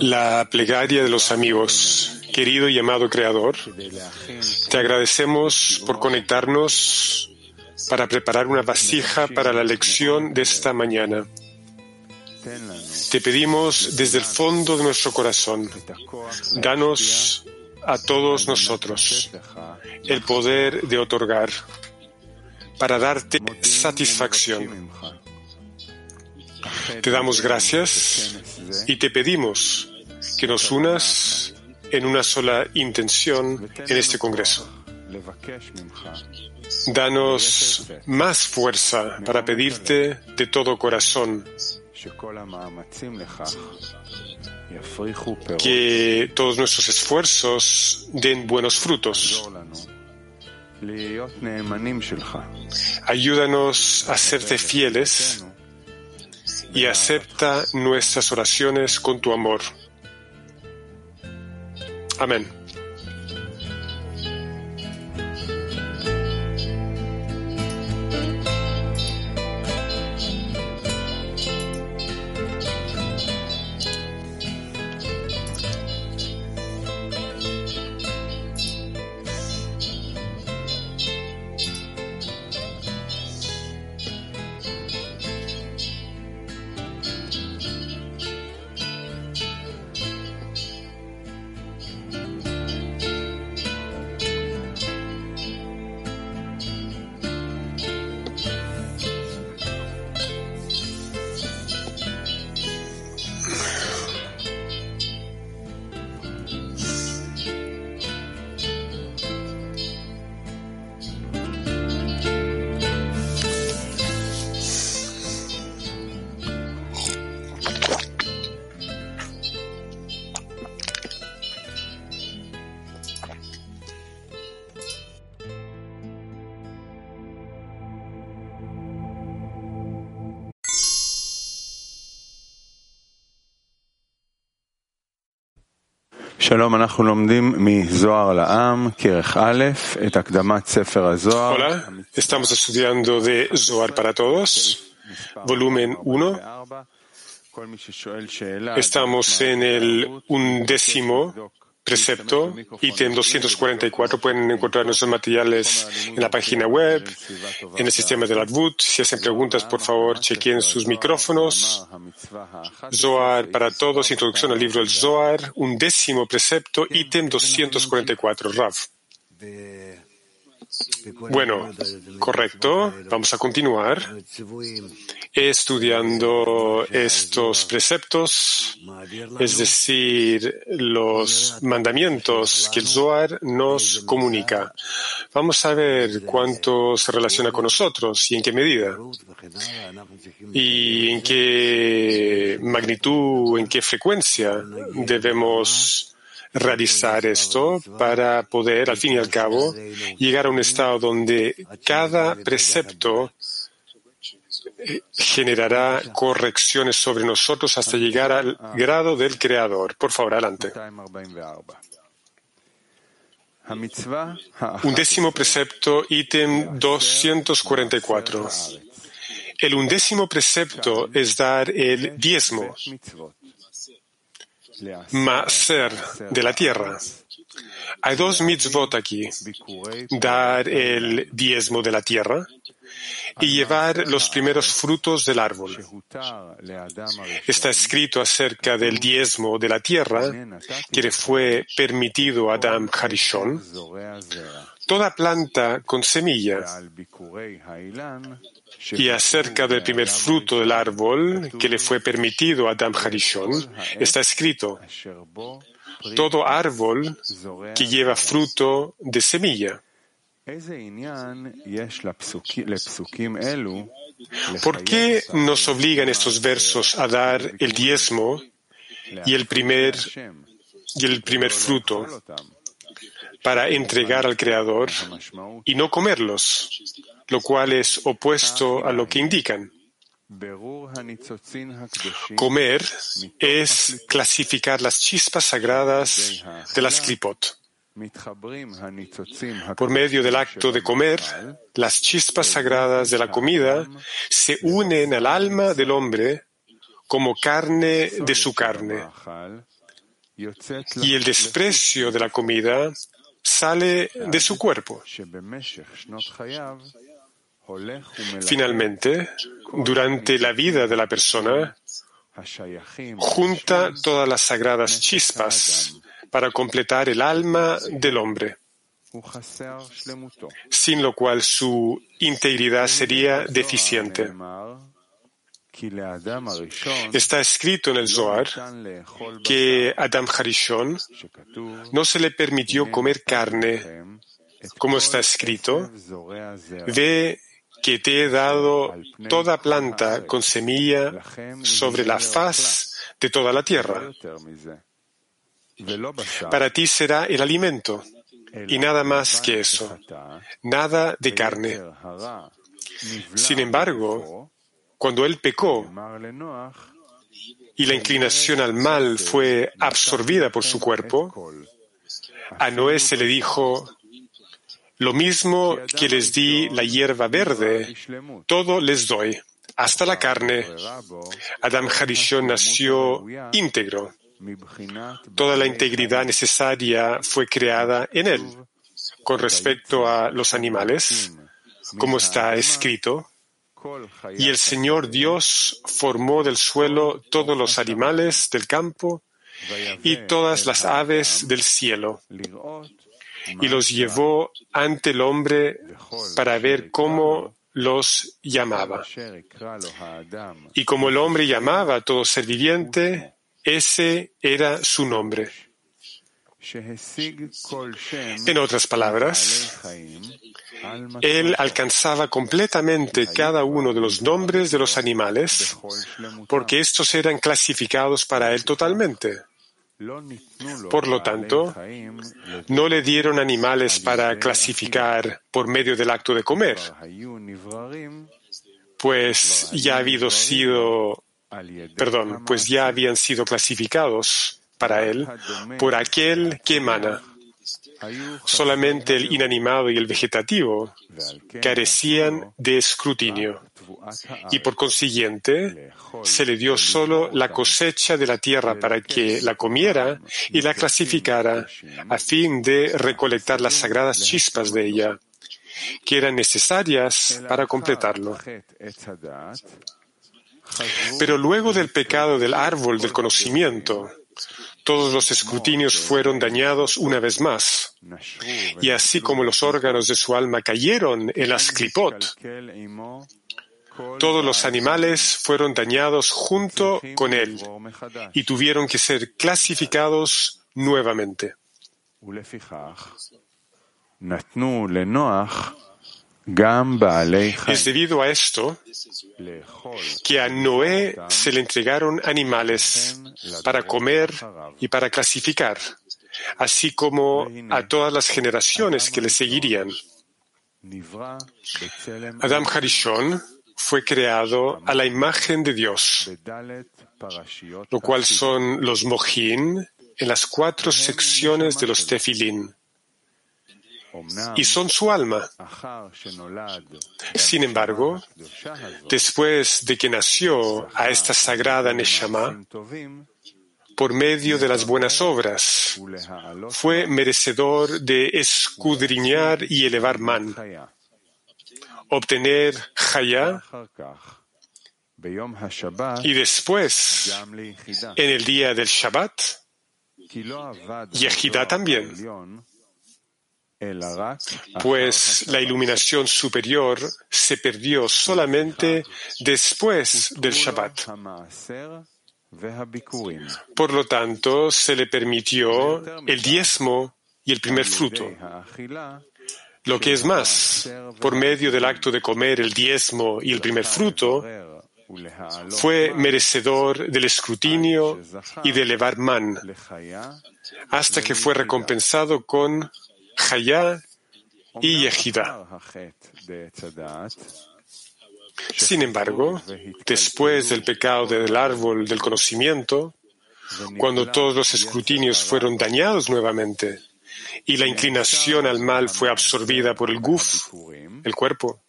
La plegaria de los amigos. Querido y amado Creador, te agradecemos por conectarnos para preparar una vasija para la lección de esta mañana. Te pedimos desde el fondo de nuestro corazón, danos a todos nosotros el poder de otorgar para darte satisfacción. Te damos gracias y te pedimos que nos unas en una sola intención en este Congreso. Danos más fuerza para pedirte de todo corazón que todos nuestros esfuerzos den buenos frutos. Ayúdanos a serte fieles y acepta nuestras oraciones con tu amor. Amén. Hola, estamos estudiando de Zohar para todos, volumen 1. Estamos en el undécimo precepto, ítem 244. Pueden encontrar nuestros materiales en la página web, en el sistema de la Advut. Si hacen preguntas, por favor, chequen sus micrófonos. Zohar para todos, introducción al libro del Zohar, undécimo precepto, ítem 244. Rav. Bueno, correcto. Vamos a continuar estudiando estos preceptos, es decir, los mandamientos que el Zohar nos comunica. Vamos a ver cuánto se relaciona con nosotros y en qué medida. Y en qué magnitud, en qué frecuencia debemos realizar esto para poder, al fin y al cabo, llegar a un estado donde cada precepto generará correcciones sobre nosotros hasta llegar al grado del Creador. Por favor, adelante. Undécimo precepto, ítem 244. El undécimo precepto es dar el diezmo, ser de la tierra. Hay dos mitzvot aquí. Dar el diezmo de la tierra y llevar los primeros frutos del árbol. Está escrito acerca del diezmo de la tierra que le fue permitido a Adam Harishon. Toda planta con semilla y acerca del primer fruto del árbol que le fue permitido a Adam Harishon, está escrito, todo árbol que lleva fruto de semilla. ¿Por qué nos obligan estos versos a dar el diezmo y el primer, y el primer fruto para entregar al Creador y no comerlos, lo cual es opuesto a lo que indican? Comer es clasificar las chispas sagradas de las klipot. Por medio del acto de comer, las chispas sagradas de la comida se unen al alma del hombre como carne de su carne. Y el desprecio de la comida sale de su cuerpo. Finalmente, durante la vida de la persona, junta todas las sagradas chispas para completar el alma del hombre, sin lo cual su integridad sería deficiente. Está escrito en el Zohar que Adam Harishon no se le permitió comer carne, como está escrito, ve que te he dado toda planta con semilla sobre la faz de toda la tierra. Para ti será el alimento y nada más que eso, nada de carne. Sin embargo, cuando él pecó y la inclinación al mal fue absorbida por su cuerpo, a Noé se le dijo, lo mismo que les di la hierba verde, todo les doy, hasta la carne. Adam Harishon nació íntegro. Toda la integridad necesaria fue creada en él. Con respecto a los animales, como está escrito, y el Señor Dios formó del suelo todos los animales del campo y todas las aves del cielo, y los llevó ante el hombre para ver cómo los llamaba. Y como el hombre llamaba a todo ser viviente, ese era su nombre. En otras palabras, él alcanzaba completamente cada uno de los nombres de los animales porque estos eran clasificados para él totalmente. Por lo tanto, no le dieron animales para clasificar por medio del acto de comer, pues ya ha habido sido, perdón, pues ya habían sido clasificados para él por aquel que emana. Solamente el inanimado y el vegetativo carecían de escrutinio y por consiguiente se le dio solo la cosecha de la tierra para que la comiera y la clasificara a fin de recolectar las sagradas chispas de ella que eran necesarias para completarlo. Pero luego del pecado del árbol del conocimiento, todos los escrutinios fueron dañados una vez más. Y así como los órganos de su alma cayeron en las clipot, todos los animales fueron dañados junto con él y tuvieron que ser clasificados nuevamente. Es debido a esto que a Noé se le entregaron animales para comer y para clasificar, así como a todas las generaciones que le seguirían. Adam Harishon fue creado a la imagen de Dios, lo cual son los mojín en las cuatro secciones de los tefilín. Y son su alma. Sin embargo, después de que nació a esta sagrada Neshama, por medio de las buenas obras, fue merecedor de escudriñar y elevar man, obtener Haya y después, en el día del Shabbat, Yehida también pues la iluminación superior se perdió solamente después del Shabbat. Por lo tanto, se le permitió el diezmo y el primer fruto. Lo que es más, por medio del acto de comer el diezmo y el primer fruto, fue merecedor del escrutinio y de elevar man, hasta que fue recompensado con Hayá y Yehida. Sin embargo, después del pecado del árbol del conocimiento, cuando todos los escrutinios fueron dañados nuevamente y la inclinación al mal fue absorbida por el guf, el cuerpo.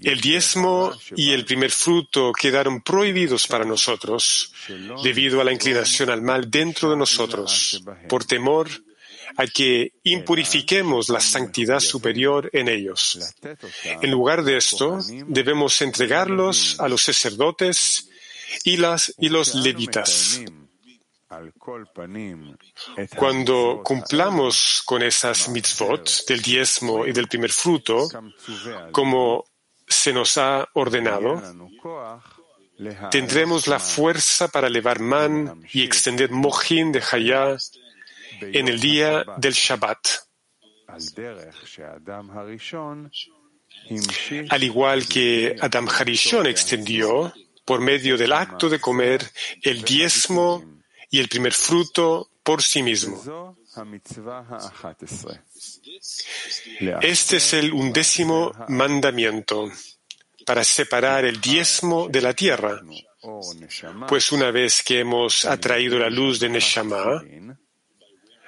El diezmo y el primer fruto quedaron prohibidos para nosotros debido a la inclinación al mal dentro de nosotros, por temor a que impurifiquemos la santidad superior en ellos. En lugar de esto, debemos entregarlos a los sacerdotes y, las, y los levitas. Cuando cumplamos con esas mitzvot del diezmo y del primer fruto, como se nos ha ordenado, tendremos la fuerza para elevar man y extender mojín de Hayá en el día del Shabbat. Al igual que Adam Harishon extendió por medio del acto de comer el diezmo y el primer fruto por sí mismo. Este es el undécimo mandamiento para separar el diezmo de la tierra, pues una vez que hemos atraído la luz de Neshama,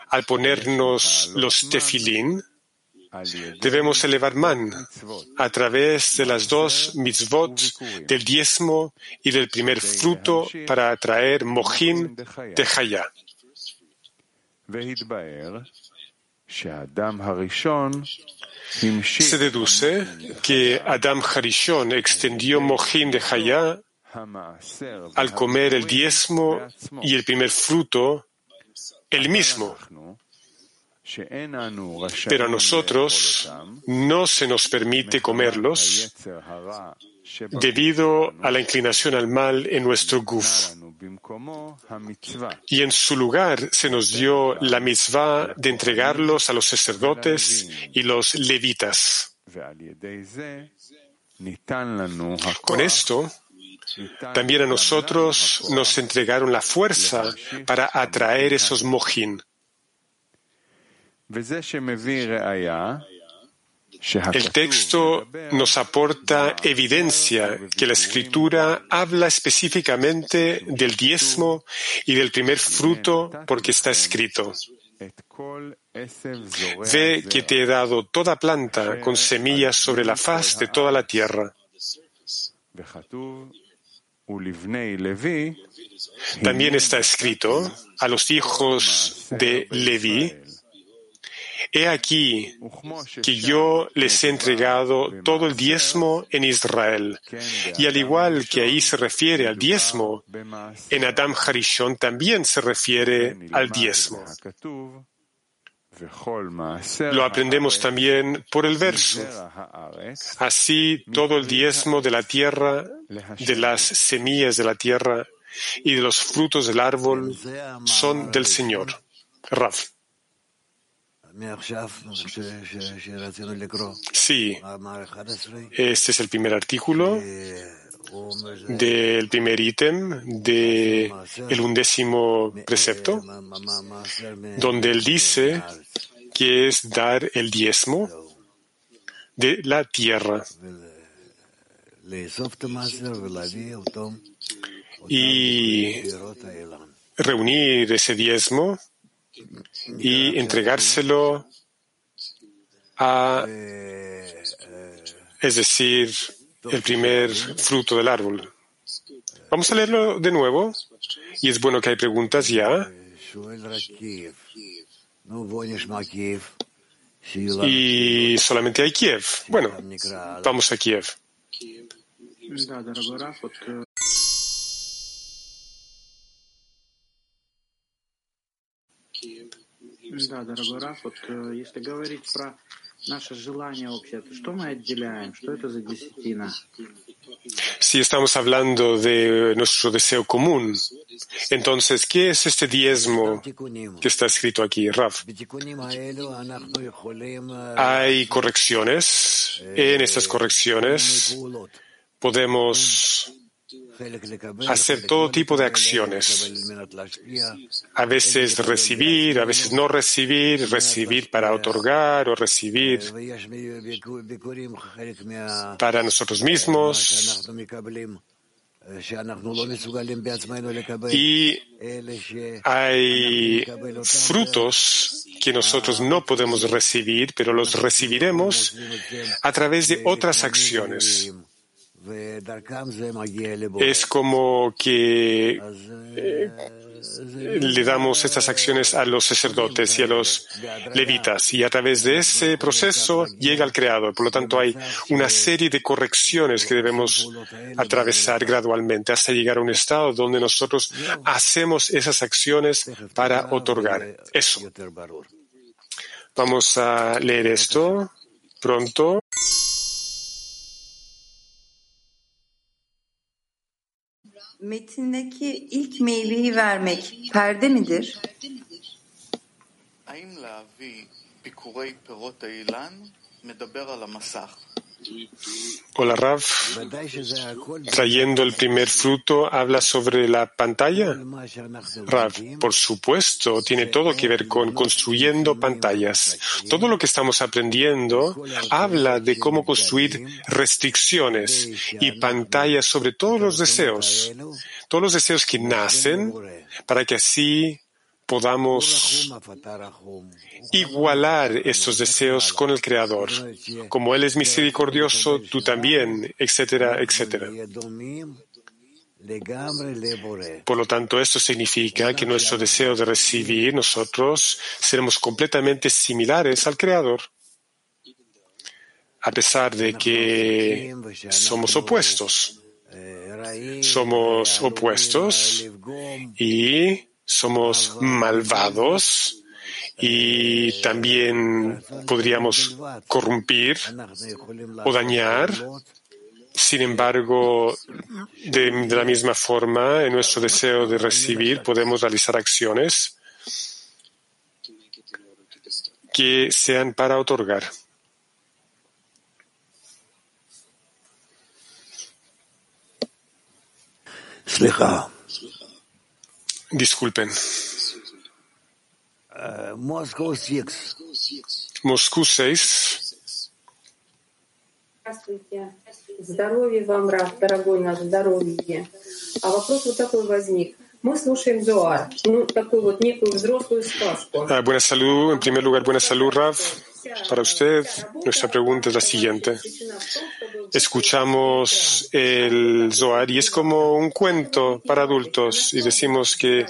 al ponernos los tefilín, debemos elevar man a través de las dos mitzvot del diezmo y del primer fruto para atraer mojín de Hayá. Se deduce que Adam Harishon extendió mojín de Hayá al comer el diezmo y el primer fruto el mismo pero a nosotros no se nos permite comerlos debido a la inclinación al mal en nuestro guf. Y en su lugar se nos dio la mitzvah de entregarlos a los sacerdotes y los levitas. Con esto, también a nosotros nos entregaron la fuerza para atraer esos mojín. El texto nos aporta evidencia que la escritura habla específicamente del diezmo y del primer fruto porque está escrito. Ve que te he dado toda planta con semillas sobre la faz de toda la tierra. También está escrito a los hijos de Leví, He aquí que yo les he entregado todo el diezmo en Israel. Y al igual que ahí se refiere al diezmo, en Adam Harishon también se refiere al diezmo. Lo aprendemos también por el verso. Así todo el diezmo de la tierra, de las semillas de la tierra y de los frutos del árbol son del Señor. Raf. Sí, este es el primer artículo del primer ítem del undécimo precepto, donde él dice que es dar el diezmo de la tierra. Y reunir ese diezmo y entregárselo a, es decir, el primer fruto del árbol. Vamos a leerlo de nuevo y es bueno que hay preguntas ya. Y solamente hay Kiev. Bueno, vamos a Kiev. Да, дорогой Раф, вот если говорить про наше желание общее, то что мы отделяем? Что это за десятина? Si estamos hablando de nuestro deseo común, entonces, ¿qué es este diezmo que está escrito aquí, Raf? Hay correcciones. En estas correcciones podemos hacer todo tipo de acciones. A veces recibir, a veces no recibir, recibir para otorgar o recibir para nosotros mismos. Y hay frutos que nosotros no podemos recibir, pero los recibiremos a través de otras acciones. Es como que eh, le damos estas acciones a los sacerdotes y a los levitas y a través de ese proceso llega al Creador. Por lo tanto, hay una serie de correcciones que debemos atravesar gradualmente hasta llegar a un estado donde nosotros hacemos esas acciones para otorgar eso. Vamos a leer esto pronto. Metindeki ilk meyveyi vermek perde midir? האם להביא ביקורי פירות האילן מדבר על המסך? Hola Rav, trayendo el primer fruto, ¿habla sobre la pantalla? Rav, por supuesto, tiene todo que ver con construyendo pantallas. Todo lo que estamos aprendiendo habla de cómo construir restricciones y pantallas sobre todos los deseos, todos los deseos que nacen, para que así podamos igualar estos deseos con el Creador. Como Él es misericordioso, tú también, etcétera, etcétera. Por lo tanto, esto significa que nuestro deseo de recibir, nosotros seremos completamente similares al Creador, a pesar de que somos opuestos. Somos opuestos y somos malvados y también podríamos corrompir o dañar. Sin embargo, de, la misma forma, en nuestro deseo de recibir, podemos realizar acciones que sean para otorgar. Disculpen. Moscú 6. Moscú 6. Здравствуйте. Здоровья вам, Раф, дорогой наш, здоровье. А вопрос вот такой возник. Мы слушаем Зоар, ну, такую вот некую взрослую сказку. Ah, buena salud, en primer lugar, buena salud, Raf. para usted, nuestra pregunta es la siguiente. Escuchamos el Zohar y es como un cuento para adultos y decimos que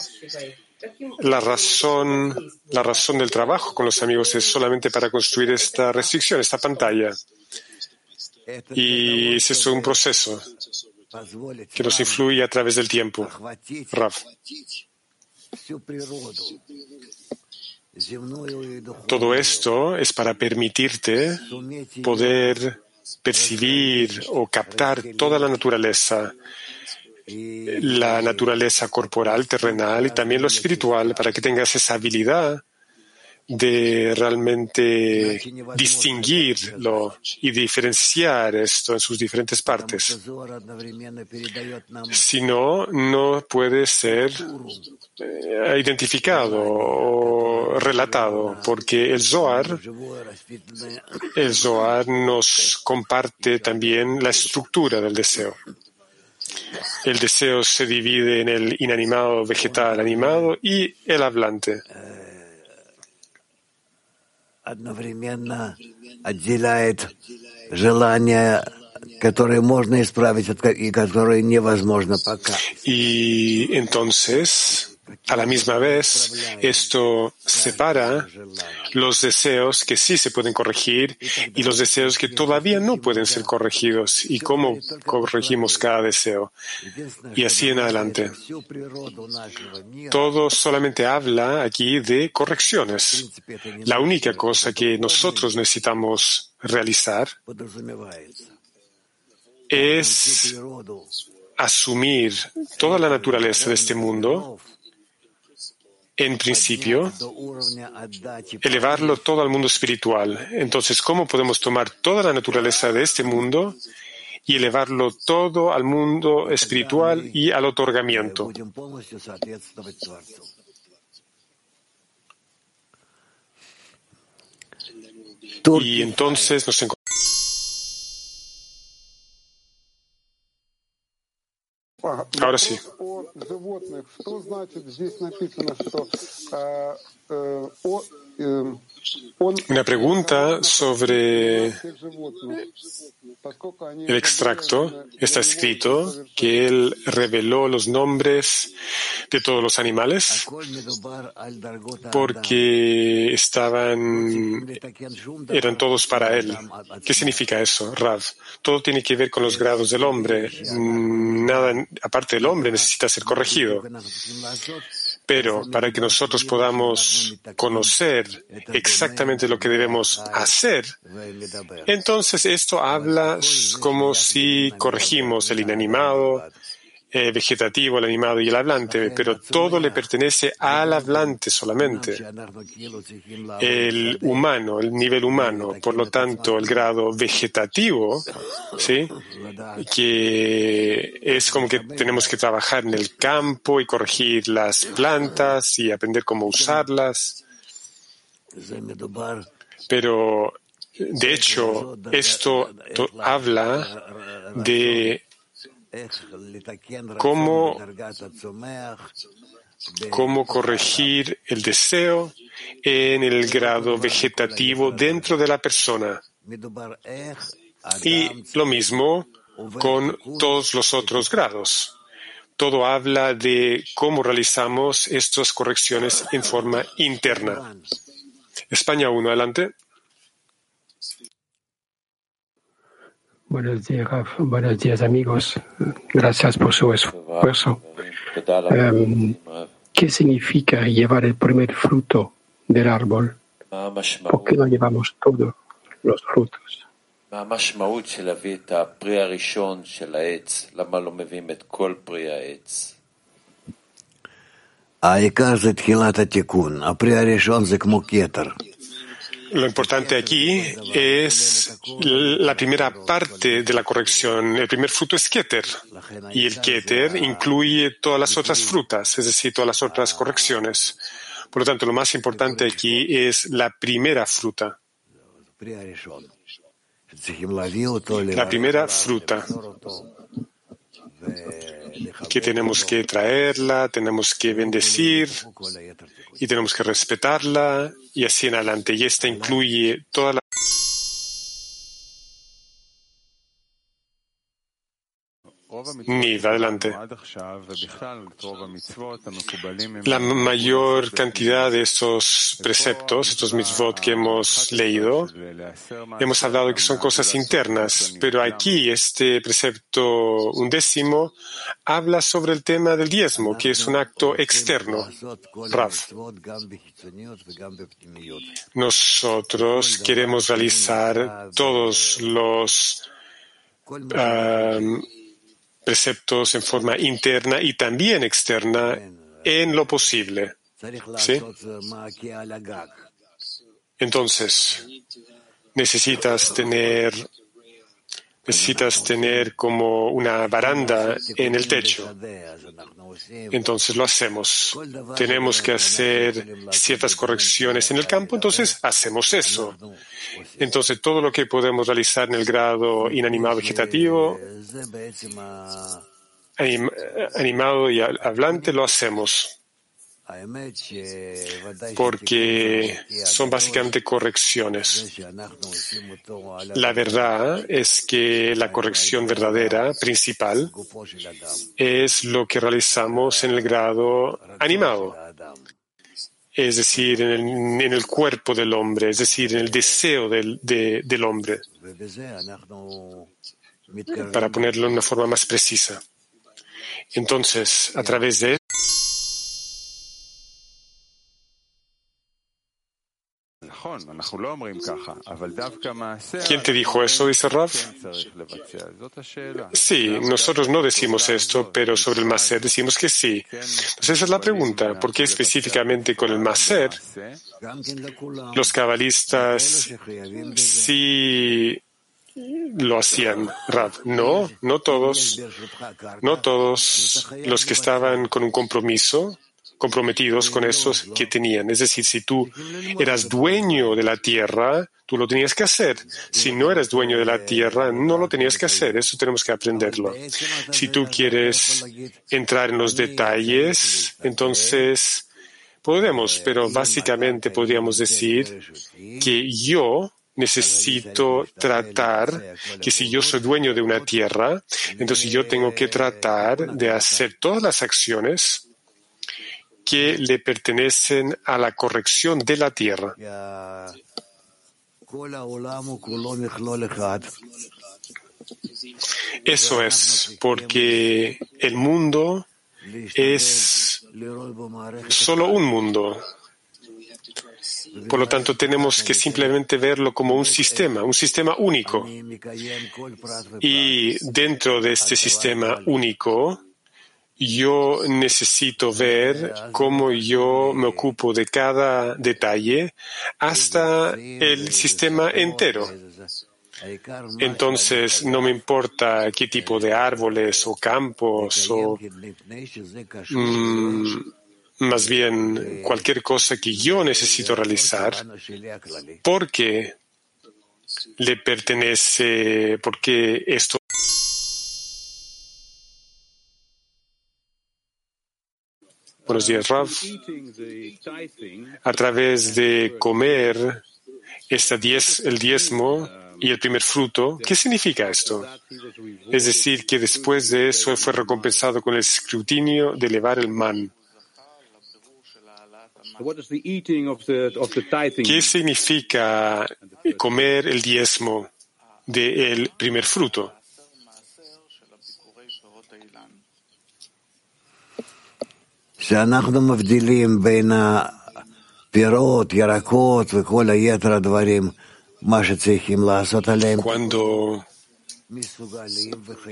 la razón, la razón del trabajo con los amigos es solamente para construir esta restricción, esta pantalla. Y es eso un proceso que nos influye a través del tiempo. Rav. Todo esto es para permitirte poder percibir o captar toda la naturaleza, la naturaleza corporal, terrenal y también lo espiritual, para que tengas esa habilidad de realmente distinguirlo y diferenciar esto en sus diferentes partes. Si no, no puede ser eh, identificado o relatado, porque el Zohar, el Zohar nos comparte también la estructura del deseo. El deseo se divide en el inanimado, vegetal, animado y el hablante. Y entonces a la misma vez, esto separa los deseos que sí se pueden corregir y los deseos que todavía no pueden ser corregidos y cómo corregimos cada deseo. Y así en adelante. Todo solamente habla aquí de correcciones. La única cosa que nosotros necesitamos realizar es asumir toda la naturaleza de este mundo en principio, elevarlo todo al mundo espiritual. Entonces, ¿cómo podemos tomar toda la naturaleza de este mundo y elevarlo todo al mundo espiritual y al otorgamiento? Y entonces nos encontramos. А, Вопрос России. о Una pregunta sobre el extracto. Está escrito que él reveló los nombres de todos los animales porque estaban, eran todos para él. ¿Qué significa eso, Rav? Todo tiene que ver con los grados del hombre. Nada, aparte del hombre, necesita ser corregido. Pero para que nosotros podamos conocer exactamente lo que debemos hacer, entonces esto habla como si corregimos el inanimado, el vegetativo, el animado y el hablante, pero todo le pertenece al hablante solamente. El humano, el nivel humano, por lo tanto, el grado vegetativo, ¿sí? que es como que tenemos que trabajar en el campo y corregir las plantas y aprender cómo usarlas. Pero, de hecho, esto habla de cómo, cómo corregir el deseo en el grado vegetativo dentro de la persona. Y lo mismo con todos los otros grados. Todo habla de cómo realizamos estas correcciones en forma interna. España 1, adelante. Buenos días, Raf. Buenos días, amigos. Gracias por su esfuerzo. Um, ¿Qué significa llevar el primer fruto del árbol? ¿Por qué no llevamos todos los frutos? המשמעות של להביא את הפרי הראשון של העץ, למה לא מביאים את כל פרי העץ? העיקר זה תחילת התיקון, הפרי הראשון זה כמו כתר. Lo importante aquí es la primera parte de la corrección. El primer fruto es Keter. Y el Keter incluye todas las otras frutas, es decir, todas las otras correcciones. Por lo tanto, lo más importante aquí es la primera fruta. La primera fruta que tenemos que traerla, tenemos que bendecir y tenemos que respetarla y así en adelante. Y esta incluye toda Niv, adelante. La mayor cantidad de estos preceptos, estos mitzvot que hemos leído, hemos hablado que son cosas internas, pero aquí este precepto undécimo habla sobre el tema del diezmo, que es un acto externo. Rav. Nosotros queremos realizar todos los um, preceptos en forma interna y también externa en lo posible. ¿Sí? Entonces, necesitas tener necesitas tener como una baranda en el techo. Entonces lo hacemos. Tenemos que hacer ciertas correcciones en el campo, entonces hacemos eso. Entonces todo lo que podemos realizar en el grado inanimado vegetativo, animado y hablante, lo hacemos porque son básicamente correcciones. La verdad es que la corrección verdadera, principal, es lo que realizamos en el grado animado, es decir, en el, cuerpo del hombre, es decir, en el deseo del, del hombre, para ponerlo de una forma más precisa. Entonces, a través de ¿Quién te dijo eso? Dice Raf. Sí, nosotros no decimos esto, pero sobre el Maser decimos que sí. Entonces esa es la pregunta. ¿Por qué específicamente con el Maser los cabalistas sí lo hacían, Rav. No, no todos. No todos los que estaban con un compromiso comprometidos con esos que tenían. Es decir, si tú eras dueño de la tierra, tú lo tenías que hacer. Si no eras dueño de la tierra, no lo tenías que hacer. Eso tenemos que aprenderlo. Si tú quieres entrar en los detalles, entonces Podemos, pero básicamente podríamos decir que yo necesito tratar que si yo soy dueño de una tierra, entonces yo tengo que tratar de hacer todas las acciones que le pertenecen a la corrección de la tierra. Eso es porque el mundo es solo un mundo. Por lo tanto, tenemos que simplemente verlo como un sistema, un sistema único. Y dentro de este sistema único, yo necesito ver cómo yo me ocupo de cada detalle hasta el sistema entero. Entonces, no me importa qué tipo de árboles o campos o mm, más bien cualquier cosa que yo necesito realizar porque le pertenece, porque esto Buenos días, Rav. A través de comer esta diez, el diezmo y el primer fruto, ¿qué significa esto? Es decir, que después de eso fue recompensado con el escrutinio de elevar el man. ¿Qué significa comer el diezmo del primer fruto? שאנחנו מבדילים בין הפירות, ירקות וכל היתר הדברים, מה שצריכים לעשות עליהם. Cuando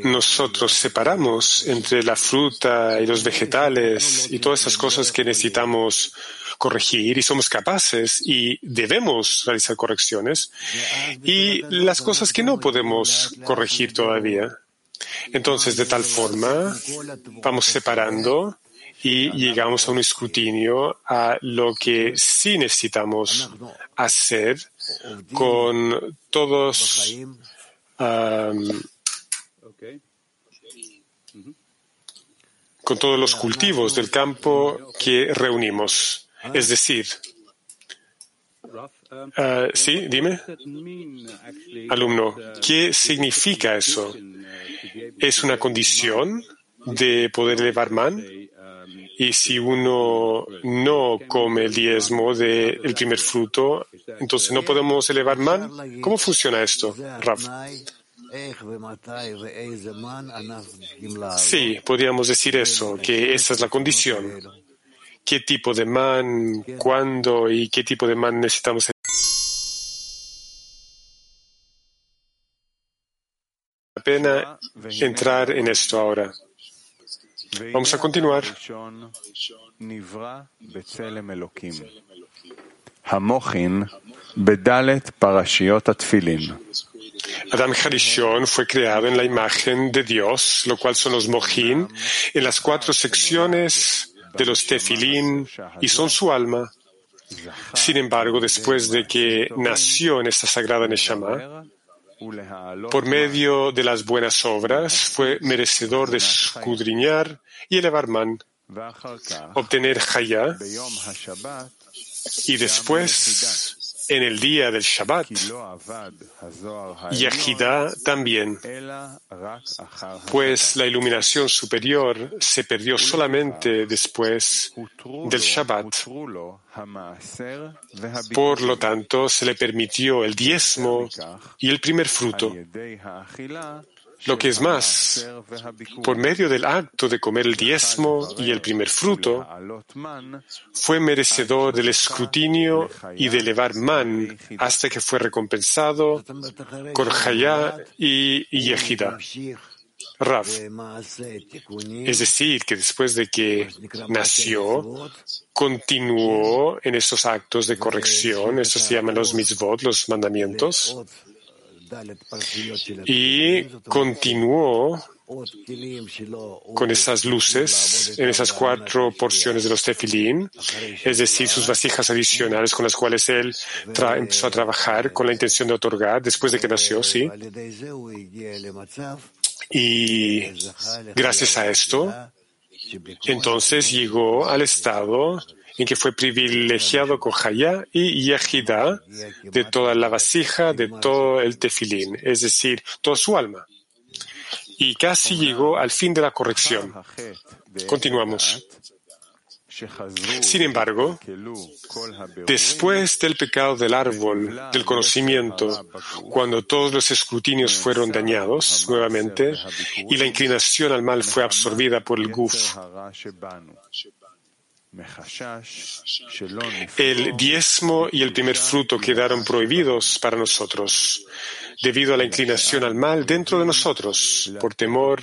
nosotros separamos entre la fruta y los vegetales y todas esas cosas que necesitamos corregir y somos capaces y debemos realizar correcciones y las cosas que no podemos corregir todavía. Entonces, de tal forma, vamos separando y llegamos a un escrutinio a lo que sí necesitamos hacer con todos con todos los cultivos del campo que reunimos. Es decir, uh, sí, dime, alumno, ¿qué significa eso? ¿Es una condición de poder elevar man? Y si uno no come el diezmo del primer fruto, entonces no podemos elevar man. ¿Cómo funciona esto, Raf? Sí, podríamos decir eso, que esa es la condición. ¿Qué tipo de man, cuándo y qué tipo de man necesitamos? La pena entrar en esto ahora. Vamos a continuar. Adam Harishon fue creado en la imagen de Dios, lo cual son los Mohin, en las cuatro secciones de los Tefilín y son su alma. Sin embargo, después de que nació en esta sagrada Neshama, por medio de las buenas obras, fue merecedor de escudriñar y elevar man, obtener Haya, y después en el día del Shabbat, Yahida también, pues la iluminación superior se perdió solamente después del Shabbat. Por lo tanto, se le permitió el diezmo y el primer fruto. Lo que es más, por medio del acto de comer el diezmo y el primer fruto, fue merecedor del escrutinio y de elevar man hasta que fue recompensado con Hayá y Yehida. Rav. Es decir, que después de que nació, continuó en esos actos de corrección, eso se llaman los mitzvot, los mandamientos, y continuó con esas luces en esas cuatro porciones de los tefilín, es decir, sus vasijas adicionales con las cuales él empezó a trabajar con la intención de otorgar después de que nació, sí. Y gracias a esto, entonces llegó al estado en que fue privilegiado con Hayá y Yehidá de toda la vasija, de todo el tefilín, es decir, toda su alma. Y casi llegó al fin de la corrección. Continuamos. Sin embargo, después del pecado del árbol del conocimiento, cuando todos los escrutinios fueron dañados nuevamente y la inclinación al mal fue absorbida por el guf, el diezmo y el primer fruto quedaron prohibidos para nosotros. Debido a la inclinación al mal dentro de nosotros, por temor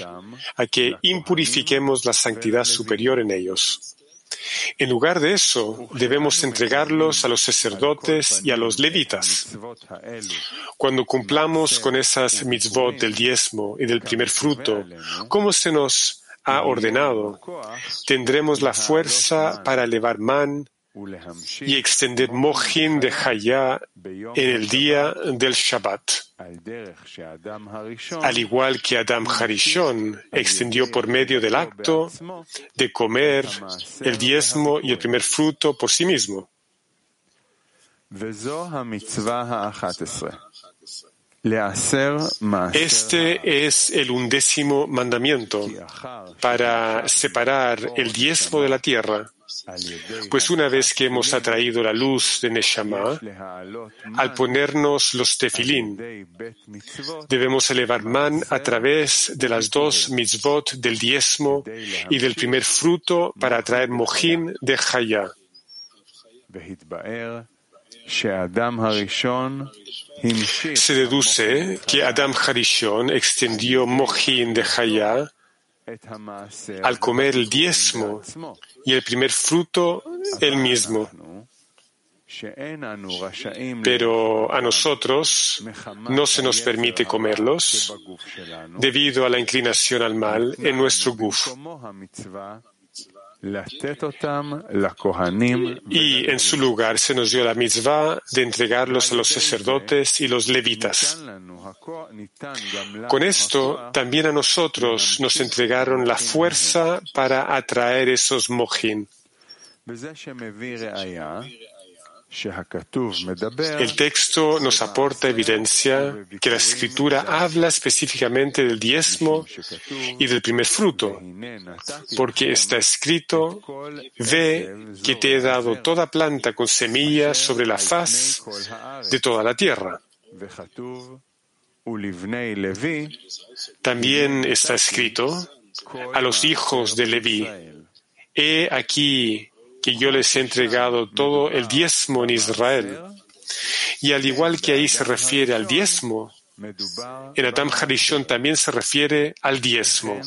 a que impurifiquemos la santidad superior en ellos. En lugar de eso, debemos entregarlos a los sacerdotes y a los levitas. Cuando cumplamos con esas mitzvot del diezmo y del primer fruto, como se nos ha ordenado, tendremos la fuerza para elevar man y extender Mohin de Hayá en el día del Shabbat. Al igual que Adam Harishon extendió por medio del acto de comer el diezmo y el primer fruto por sí mismo. Este es el undécimo mandamiento para separar el diezmo de la tierra pues una vez que hemos atraído la luz de Neshama, al ponernos los tefilín, debemos elevar man a través de las dos mitzvot del diezmo y del primer fruto para atraer mojín de Hayá. Se deduce que Adam Harishon extendió mojín de Hayá al comer el diezmo y el primer fruto el mismo. Pero a nosotros no se nos permite comerlos debido a la inclinación al mal en nuestro guf. Y en su lugar se nos dio la mitzvah de entregarlos a los sacerdotes y los levitas. Con esto, también a nosotros nos entregaron la fuerza para atraer esos mojín. El texto nos aporta evidencia que la escritura habla específicamente del diezmo y del primer fruto, porque está escrito, ve que te he dado toda planta con semillas sobre la faz de toda la tierra. También está escrito a los hijos de Leví, he aquí que yo les he entregado todo el diezmo en Israel. Y al igual que ahí se refiere al diezmo, en Adam Harishon también se refiere al diezmo.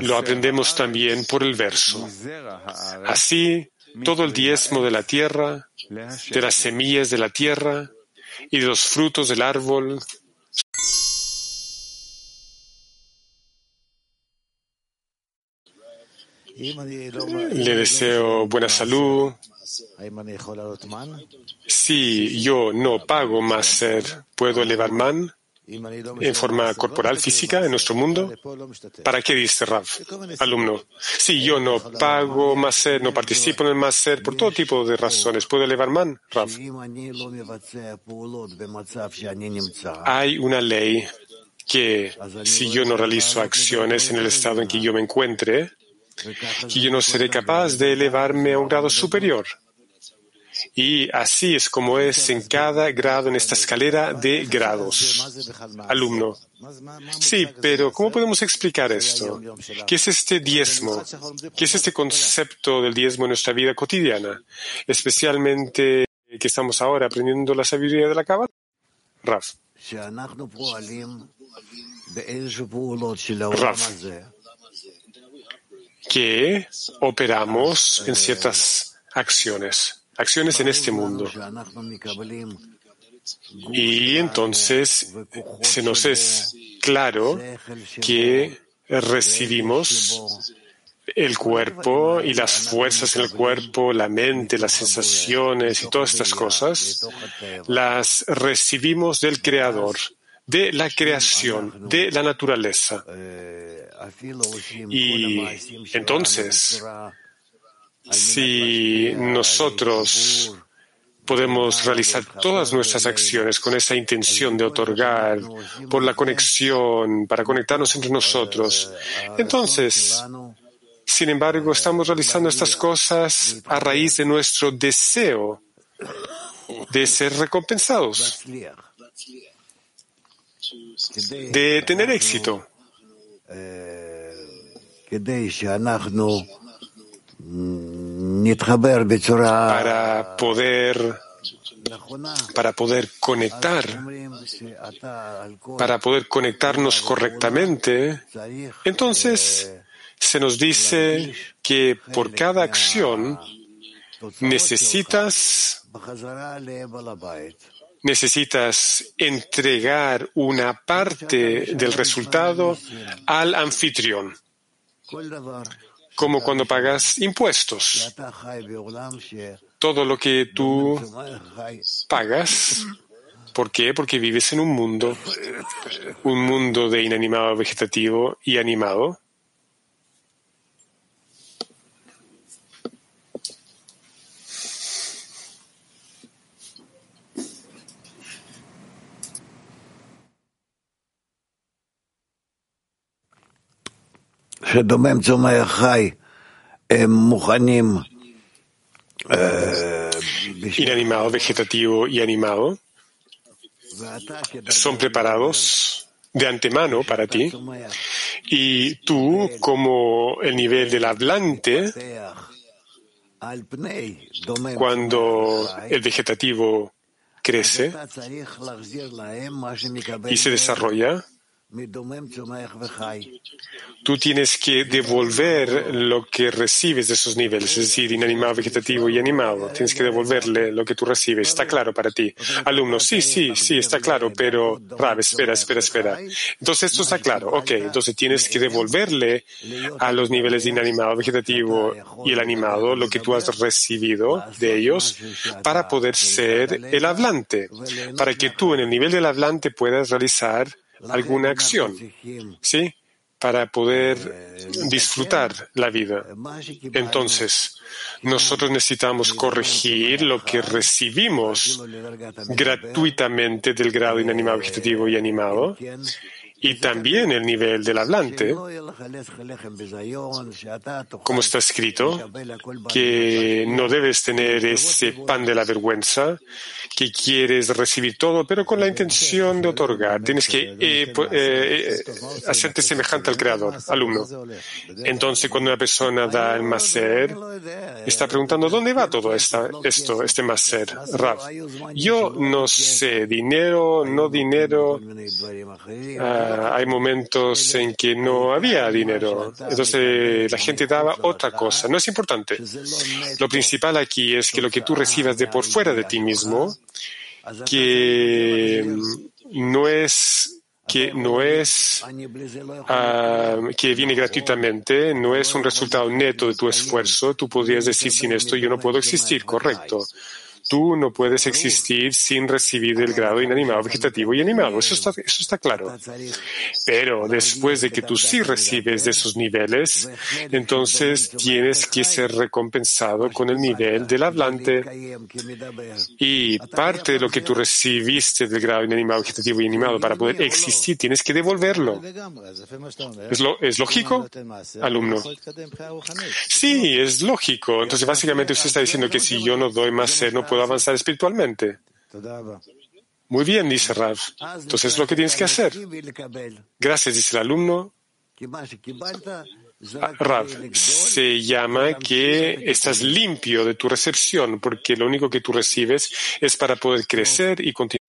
Lo aprendemos también por el verso. Así, todo el diezmo de la tierra, de las semillas de la tierra y de los frutos del árbol Le deseo buena salud. Si yo no pago más ser, ¿puedo elevar man en forma corporal, física, en nuestro mundo? ¿Para qué dice Rav, alumno? Si yo no pago más ser, no participo en el más ser, por todo tipo de razones, ¿puedo elevar man, Rav? Hay una ley que si yo no realizo acciones en el estado en que yo me encuentre, que yo no seré capaz de elevarme a un grado superior. Y así es como es en cada grado en esta escalera de grados. Alumno. Sí, pero ¿cómo podemos explicar esto? ¿Qué es este diezmo? ¿Qué es este concepto del diezmo en nuestra vida cotidiana? Especialmente que estamos ahora aprendiendo la sabiduría de la cábala. Raf. Raf que operamos en ciertas acciones, acciones en este mundo. Y entonces se nos es claro que recibimos el cuerpo y las fuerzas en el cuerpo, la mente, las sensaciones y todas estas cosas, las recibimos del Creador, de la creación, de la naturaleza. Y entonces, si nosotros podemos realizar todas nuestras acciones con esa intención de otorgar por la conexión, para conectarnos entre nosotros, entonces, sin embargo, estamos realizando estas cosas a raíz de nuestro deseo de ser recompensados, de tener éxito. Para poder para poder conectar, para poder conectarnos correctamente, entonces se nos dice que por cada acción necesitas necesitas entregar una parte del resultado al anfitrión, como cuando pagas impuestos. Todo lo que tú pagas, ¿por qué? Porque vives en un mundo, un mundo de inanimado, vegetativo y animado. Inanimado, vegetativo y animado son preparados de antemano para ti. Y tú como el nivel del hablante cuando el vegetativo crece y se desarrolla Tú tienes que devolver lo que recibes de esos niveles, es decir, inanimado, vegetativo y animado. Tienes que devolverle lo que tú recibes. ¿Está claro para ti? Alumno, sí, sí, sí, está claro, pero Rab, espera, espera, espera. Entonces esto está claro. Ok, entonces tienes que devolverle a los niveles de inanimado, vegetativo y el animado lo que tú has recibido de ellos para poder ser el hablante, para que tú en el nivel del hablante puedas realizar alguna acción, ¿sí? Para poder disfrutar la vida. Entonces, nosotros necesitamos corregir lo que recibimos gratuitamente del grado inanimado, vegetativo y animado y también el nivel del hablante, como está escrito, que no debes tener ese pan de la vergüenza, que quieres recibir todo, pero con la intención de otorgar. Tienes que eh, eh, hacerte semejante al Creador, alumno. Entonces, cuando una persona da el maser, está preguntando, ¿dónde va todo esta, esto, este maser? Rav, yo no sé, dinero, no dinero. Hay momentos en que no había dinero. Entonces la gente daba otra cosa. No es importante. Lo principal aquí es que lo que tú recibas de por fuera de ti mismo, que no es que no es ah, que viene gratuitamente, no es un resultado neto de tu esfuerzo. Tú podrías decir sin esto yo no puedo existir, correcto. Tú no puedes existir sin recibir el grado inanimado, vegetativo y animado. Eso está, eso está claro. Pero después de que tú sí recibes de esos niveles, entonces tienes que ser recompensado con el nivel del hablante. Y parte de lo que tú recibiste del grado inanimado, vegetativo y animado para poder existir, tienes que devolverlo. ¿Es, lo, ¿Es lógico, alumno? Sí, es lógico. Entonces, básicamente usted está diciendo que si yo no doy más ser, no puedo puedo avanzar espiritualmente. Muy bien, dice Rav. Entonces es lo que tienes que hacer. Gracias, dice el alumno. Rav, se llama que estás limpio de tu recepción, porque lo único que tú recibes es para poder crecer y continuar.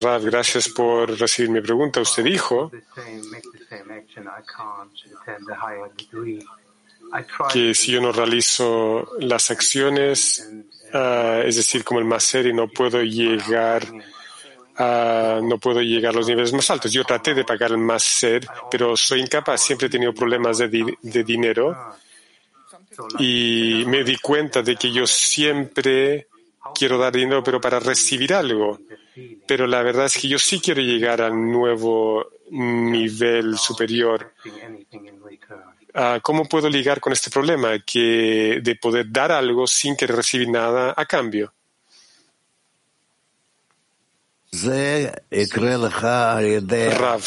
Rav, gracias por recibir mi pregunta. Usted dijo que si yo no realizo las acciones, ah, es decir, como el máser y no puedo llegar a, no puedo llegar a los niveles más altos. Yo traté de pagar el máser, pero soy incapaz. Siempre he tenido problemas de, de dinero y me di cuenta de que yo siempre quiero dar dinero, pero para recibir algo. Pero la verdad es que yo sí quiero llegar al nuevo nivel superior. Ah, ¿Cómo puedo ligar con este problema que de poder dar algo sin querer recibir nada a cambio? Rav,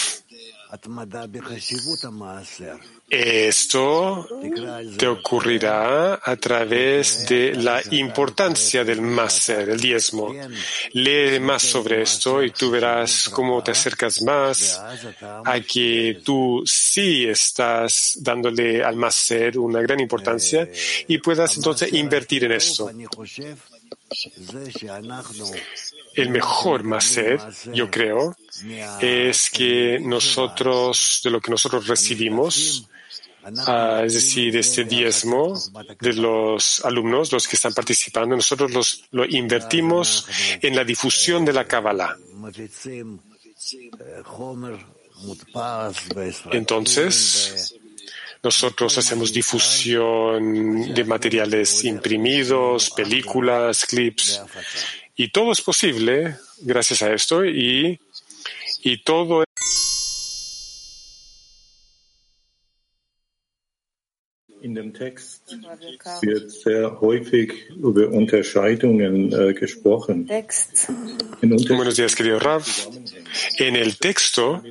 esto te ocurrirá a través de la importancia del maser, el diezmo. Lee más sobre esto y tú verás cómo te acercas más a que tú sí estás dándole al maser una gran importancia y puedas entonces invertir en esto. El mejor maser, yo creo, es que nosotros, de lo que nosotros recibimos, Ah, es decir, este diezmo de los alumnos, los que están participando, nosotros los, lo invertimos en la difusión de la Kabbalah. Entonces, nosotros hacemos difusión de materiales imprimidos, películas, clips, y todo es posible gracias a esto y, y todo In dem Text wird sehr häufig über Unterscheidungen äh, gesprochen. Buenos días, querido Rav. En el texto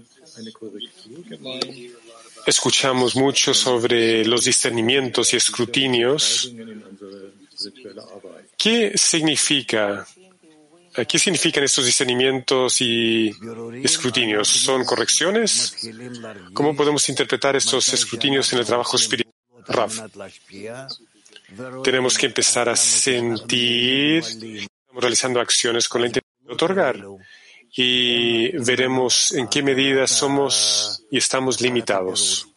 escuchamos mucho sobre los discernimientos y escrutinios. ¿Qué significa? ¿Qué significan estos discernimientos y escrutinios? ¿Son correcciones? ¿Cómo podemos interpretar estos escrutinios en el trabajo espiritual? Rav. Tenemos que empezar a sentir, estamos realizando acciones con la intención de otorgar y veremos en qué medida somos y estamos limitados.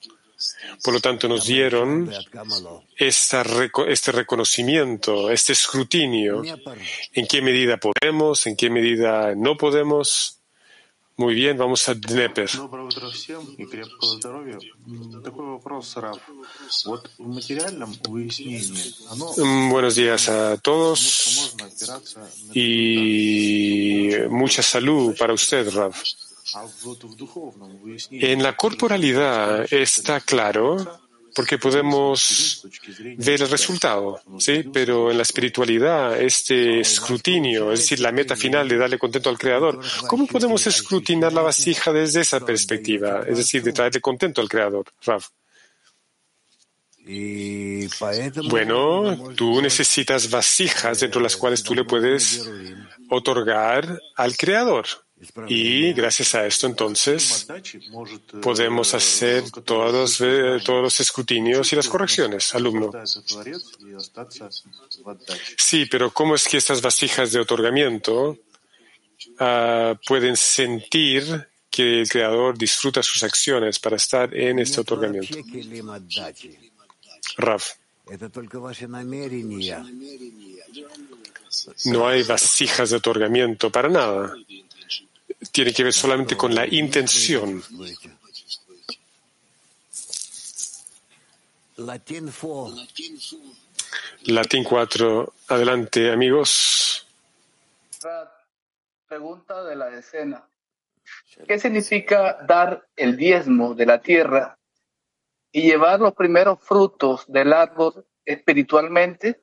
Por lo tanto, nos dieron esta, este reconocimiento, este escrutinio, en qué medida podemos, en qué medida no podemos. Muy bien, vamos a Dneper. Buenos días a todos y mucha salud para usted, Rav. En la corporalidad está claro porque podemos ver el resultado, ¿sí? Pero en la espiritualidad, este escrutinio, es decir, la meta final de darle contento al Creador, ¿cómo podemos escrutinar la vasija desde esa perspectiva? Es decir, de traerle contento al Creador, Rav. Bueno, tú necesitas vasijas dentro de las cuales tú le puedes otorgar al Creador. Y gracias a esto, entonces, podemos hacer todos, todos los escrutinios y las correcciones, alumno. Sí, pero ¿cómo es que estas vasijas de otorgamiento ah, pueden sentir que el Creador disfruta sus acciones para estar en este otorgamiento? Rav. No hay vasijas de otorgamiento para nada tiene que ver solamente con la intención. Latín 4. Adelante, amigos. Pregunta de la decena. ¿Qué significa dar el diezmo de la tierra y llevar los primeros frutos del árbol espiritualmente?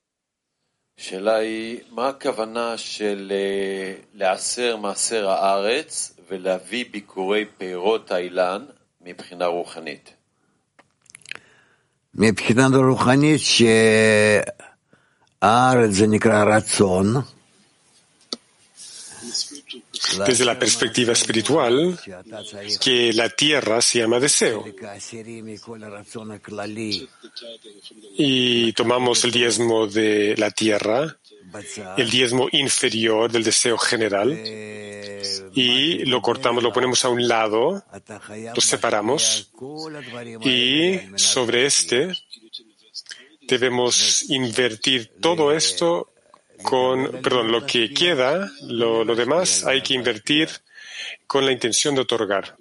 השאלה היא, מה הכוונה של לעשר מעשר הארץ ולהביא ביקורי פירות האילן מבחינה רוחנית? מבחינה רוחנית שהארץ זה נקרא רצון, desde la perspectiva espiritual que la tierra se llama deseo. Y tomamos el diezmo de la tierra, el diezmo inferior del deseo general, y lo cortamos, lo ponemos a un lado, lo separamos, y sobre este debemos invertir todo esto con, perdón, lo que queda, lo, lo demás hay que invertir con la intención de otorgar.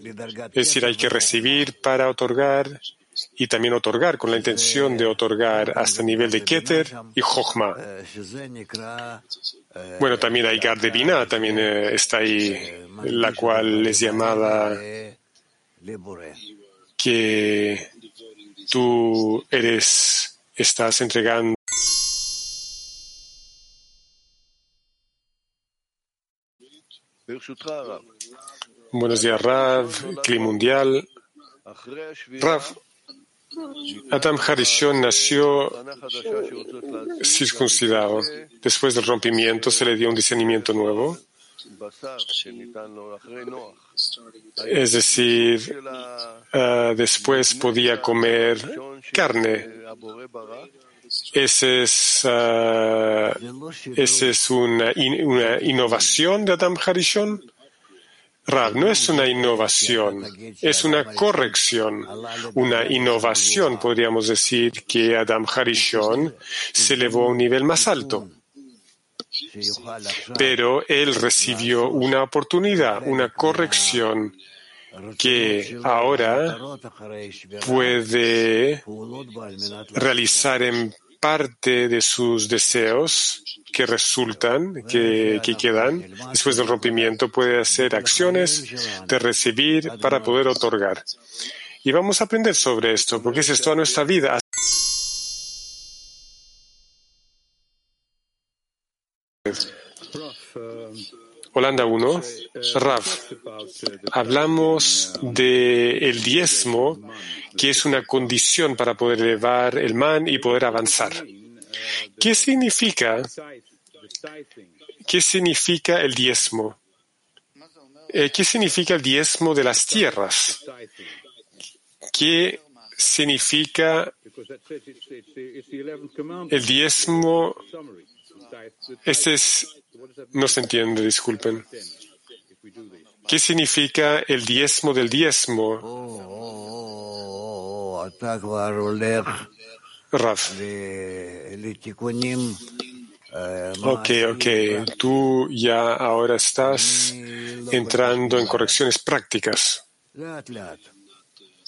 Es decir, hay que recibir para otorgar y también otorgar con la intención de otorgar hasta el nivel de Keter y Jochma. Bueno, también hay Gar de Binah, también eh, está ahí, la cual les llamaba que tú eres, estás entregando Buenos días, Rav, Clima Mundial. Rav, Adam Harishon nació circuncidado. Después del rompimiento se le dio un discernimiento nuevo. Es decir, uh, después podía comer carne. Esa es, uh, ese es una, in, una, innovación de Adam Harishon. Rav, no es una innovación, es una corrección. Una innovación, podríamos decir, que Adam Harishon se elevó a un nivel más alto. Pero él recibió una oportunidad, una corrección que ahora puede realizar en parte de sus deseos que resultan, que, que, quedan después del rompimiento, puede hacer acciones de recibir para poder otorgar. Y vamos a aprender sobre esto, porque es toda nuestra vida. Holanda 1, Rav, hablamos del el diezmo, que es una condición para poder elevar el man y poder avanzar. ¿Qué significa? ¿Qué significa el diezmo? Eh, ¿Qué significa el diezmo de las tierras? ¿Qué significa el diezmo? Este es, no se entiende, disculpen. ¿Qué significa el diezmo del diezmo? Raf. Ok, ok. Tú ya ahora estás entrando en correcciones prácticas.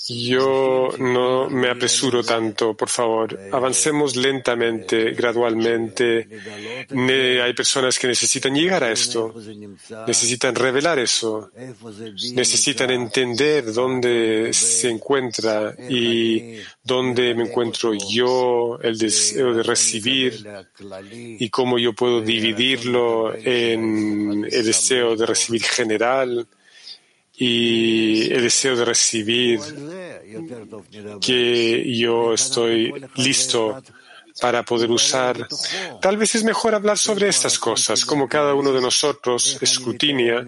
Yo no me apresuro tanto, por favor. Avancemos lentamente, gradualmente. hay personas que necesitan llegar a esto, necesitan revelar eso, necesitan entender dónde se encuentra y dónde me encuentro yo, el deseo de recibir y cómo yo puedo dividirlo en el deseo de recibir general y el deseo de recibir que yo estoy listo para poder usar. Tal vez es mejor hablar sobre estas cosas, como cada uno de nosotros escrutina,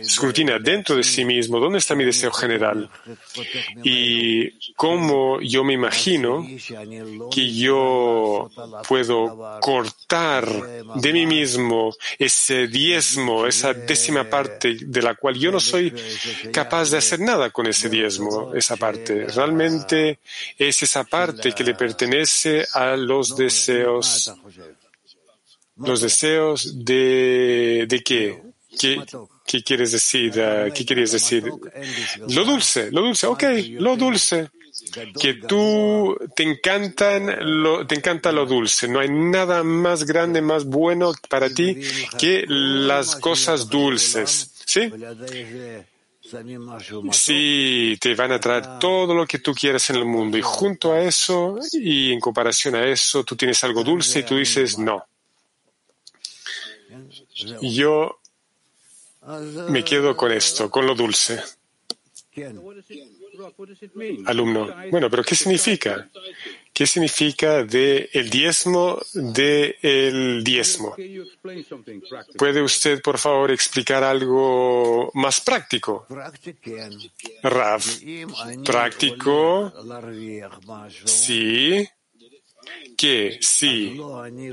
escrutina dentro de sí mismo dónde está mi deseo general y cómo yo me imagino que yo puedo cortar de mí mismo ese diezmo, esa décima parte de la cual yo no soy capaz de hacer nada con ese diezmo, esa parte. Realmente es esa parte que le pertenece a los deseos, los deseos de, de qué? ¿Qué, ¿Qué quieres decir? ¿Qué quieres decir? Lo dulce, lo dulce, ok, lo dulce. Que tú te encantan, lo, te encanta lo dulce. No hay nada más grande, más bueno para ti que las cosas dulces. ¿Sí? Sí, te van a traer todo lo que tú quieras en el mundo. Y junto a eso y en comparación a eso tú tienes algo dulce y tú dices no. Yo me quedo con esto, con lo dulce. Alumno, bueno, pero ¿qué significa? ¿Qué significa de el diezmo de el diezmo? ¿Puede usted, por favor, explicar algo más práctico? Rav, práctico, sí que si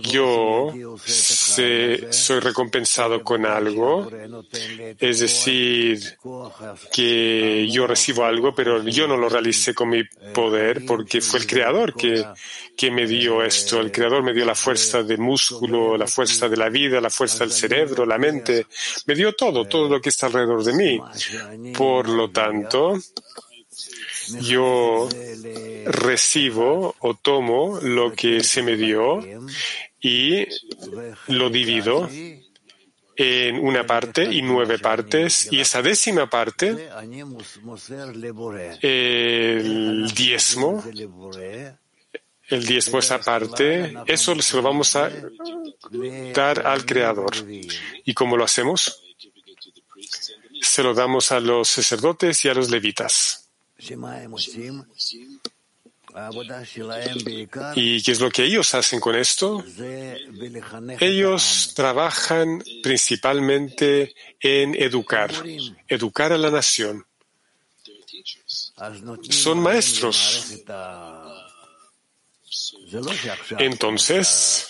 yo soy recompensado con algo, es decir, que yo recibo algo, pero yo no lo realicé con mi poder porque fue el creador que, que me dio esto. El creador me dio la fuerza del músculo, la fuerza de la vida, la fuerza del cerebro, la mente. Me dio todo, todo lo que está alrededor de mí. Por lo tanto, yo recibo o tomo lo que se me dio y lo divido en una parte y nueve partes, y esa décima parte, el diezmo, el diezmo, esa parte, eso se lo vamos a dar al Creador. ¿Y cómo lo hacemos? Se lo damos a los sacerdotes y a los levitas. ¿Y qué es lo que ellos hacen con esto? Ellos trabajan principalmente en educar, educar a la nación. Son maestros. Entonces,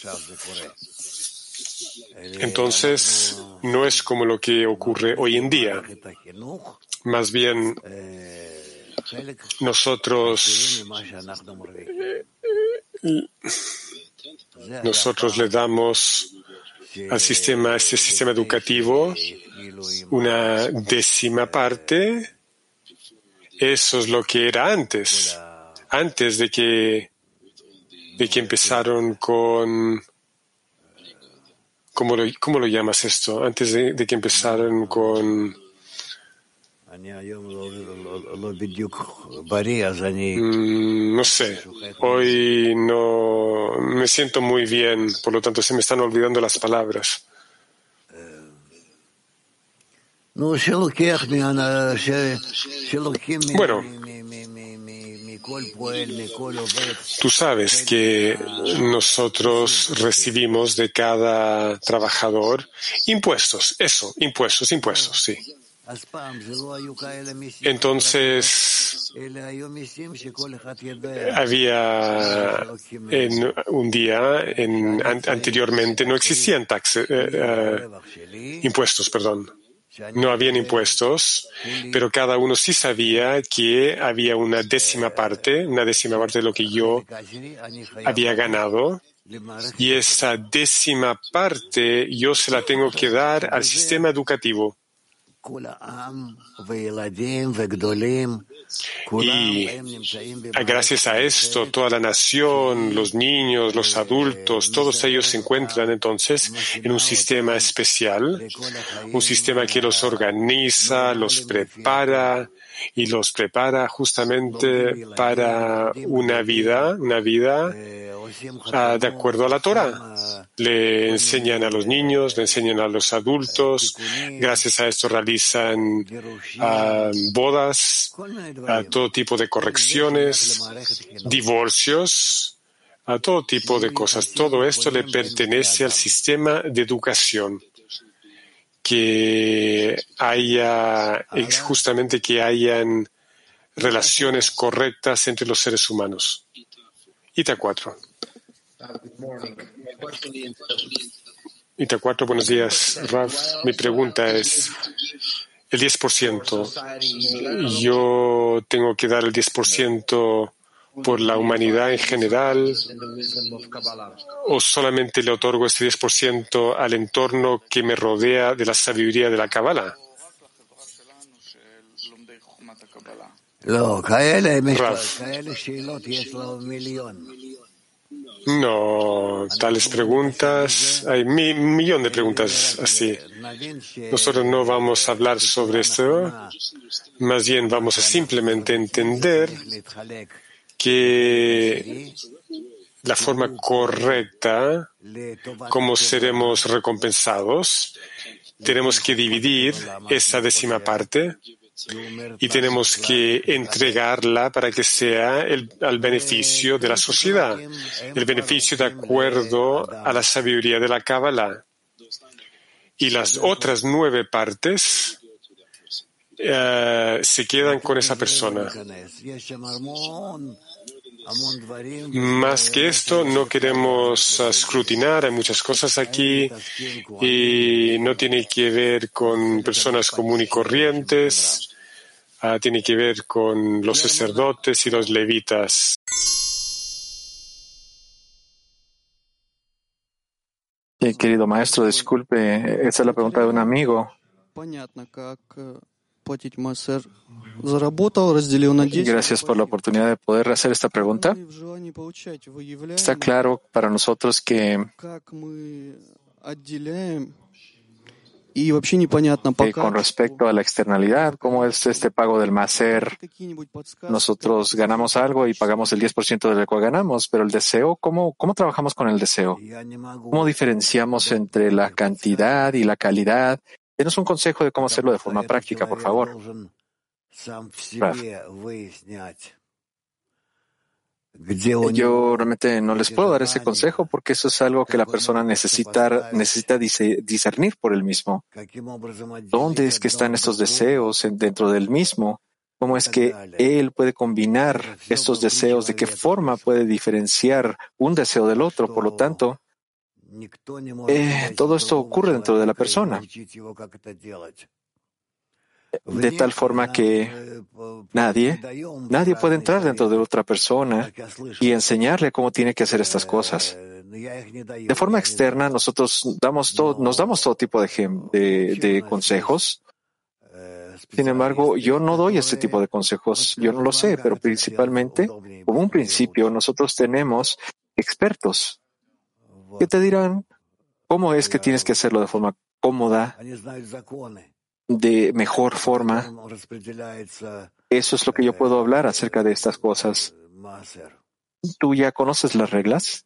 entonces no es como lo que ocurre hoy en día. Más bien, nosotros, nosotros le damos al sistema, este sistema educativo, una décima parte. Eso es lo que era antes, antes de que, de que empezaron con, ¿cómo lo, cómo lo llamas esto? Antes de que empezaron con Mm, no sé, hoy no me siento muy bien, por lo tanto se me están olvidando las palabras. Bueno, tú sabes que nosotros recibimos de cada trabajador impuestos, eso, impuestos, impuestos, sí. Entonces, había un día, en, anteriormente no existían eh, eh, impuestos, perdón. No habían impuestos, pero cada uno sí sabía que había una décima parte, una décima parte de lo que yo había ganado. Y esa décima parte yo se la tengo que dar al sistema educativo. Y gracias a esto, toda la nación, los niños, los adultos, todos ellos se encuentran entonces en un sistema especial, un sistema que los organiza, los prepara y los prepara justamente para una vida, una vida ah, de acuerdo a la Torah. Le enseñan a los niños, le enseñan a los adultos. Gracias a esto realizan ah, bodas, a todo tipo de correcciones, divorcios, a todo tipo de cosas. Todo esto le pertenece al sistema de educación que haya, justamente que hayan relaciones correctas entre los seres humanos. Ita 4. Ita 4, buenos días, Raf. Mi pregunta es, el 10%, yo tengo que dar el 10% por la humanidad en general o solamente le otorgo este 10% al entorno que me rodea de la sabiduría de la Kabbalah? No, tales preguntas, hay un millón de preguntas así. Nosotros no vamos a hablar sobre esto, más bien vamos a simplemente entender que la forma correcta como seremos recompensados, tenemos que dividir esa décima parte y tenemos que entregarla para que sea el, al beneficio de la sociedad, el beneficio de acuerdo a la sabiduría de la Kabbalah. Y las otras nueve partes eh, se quedan con esa persona. Más que esto, no queremos escrutinar, hay muchas cosas aquí y no tiene que ver con personas comunes y corrientes, ah, tiene que ver con los sacerdotes y los levitas. querido maestro, disculpe, esa es la pregunta de un amigo. Gracias por la oportunidad de poder hacer esta pregunta. Está claro para nosotros que con respecto a la externalidad, ¿cómo es este pago del macer? Nosotros ganamos algo y pagamos el 10% de lo que ganamos, pero el deseo, ¿cómo, ¿cómo trabajamos con el deseo? ¿Cómo diferenciamos entre la cantidad y la calidad? Denos un consejo de cómo hacerlo de forma práctica, por favor. Yo realmente no les puedo dar ese consejo porque eso es algo que la persona necesita, necesita discernir por él mismo. ¿Dónde es que están estos deseos dentro del mismo? ¿Cómo es que él puede combinar estos deseos? ¿De qué forma puede diferenciar un deseo del otro? Por lo tanto, eh, todo esto ocurre dentro de la persona de tal forma que nadie, nadie puede entrar dentro de otra persona y enseñarle cómo tiene que hacer estas cosas. De forma externa, nosotros damos todo, nos damos todo tipo de, de, consejos. Sin embargo, yo no doy ese tipo de consejos. Yo no lo sé, pero principalmente, como un principio, nosotros tenemos expertos que te dirán cómo es que tienes que hacerlo de forma cómoda, de mejor forma. Eso es lo que yo puedo hablar acerca de estas cosas. ¿Tú ya conoces las reglas?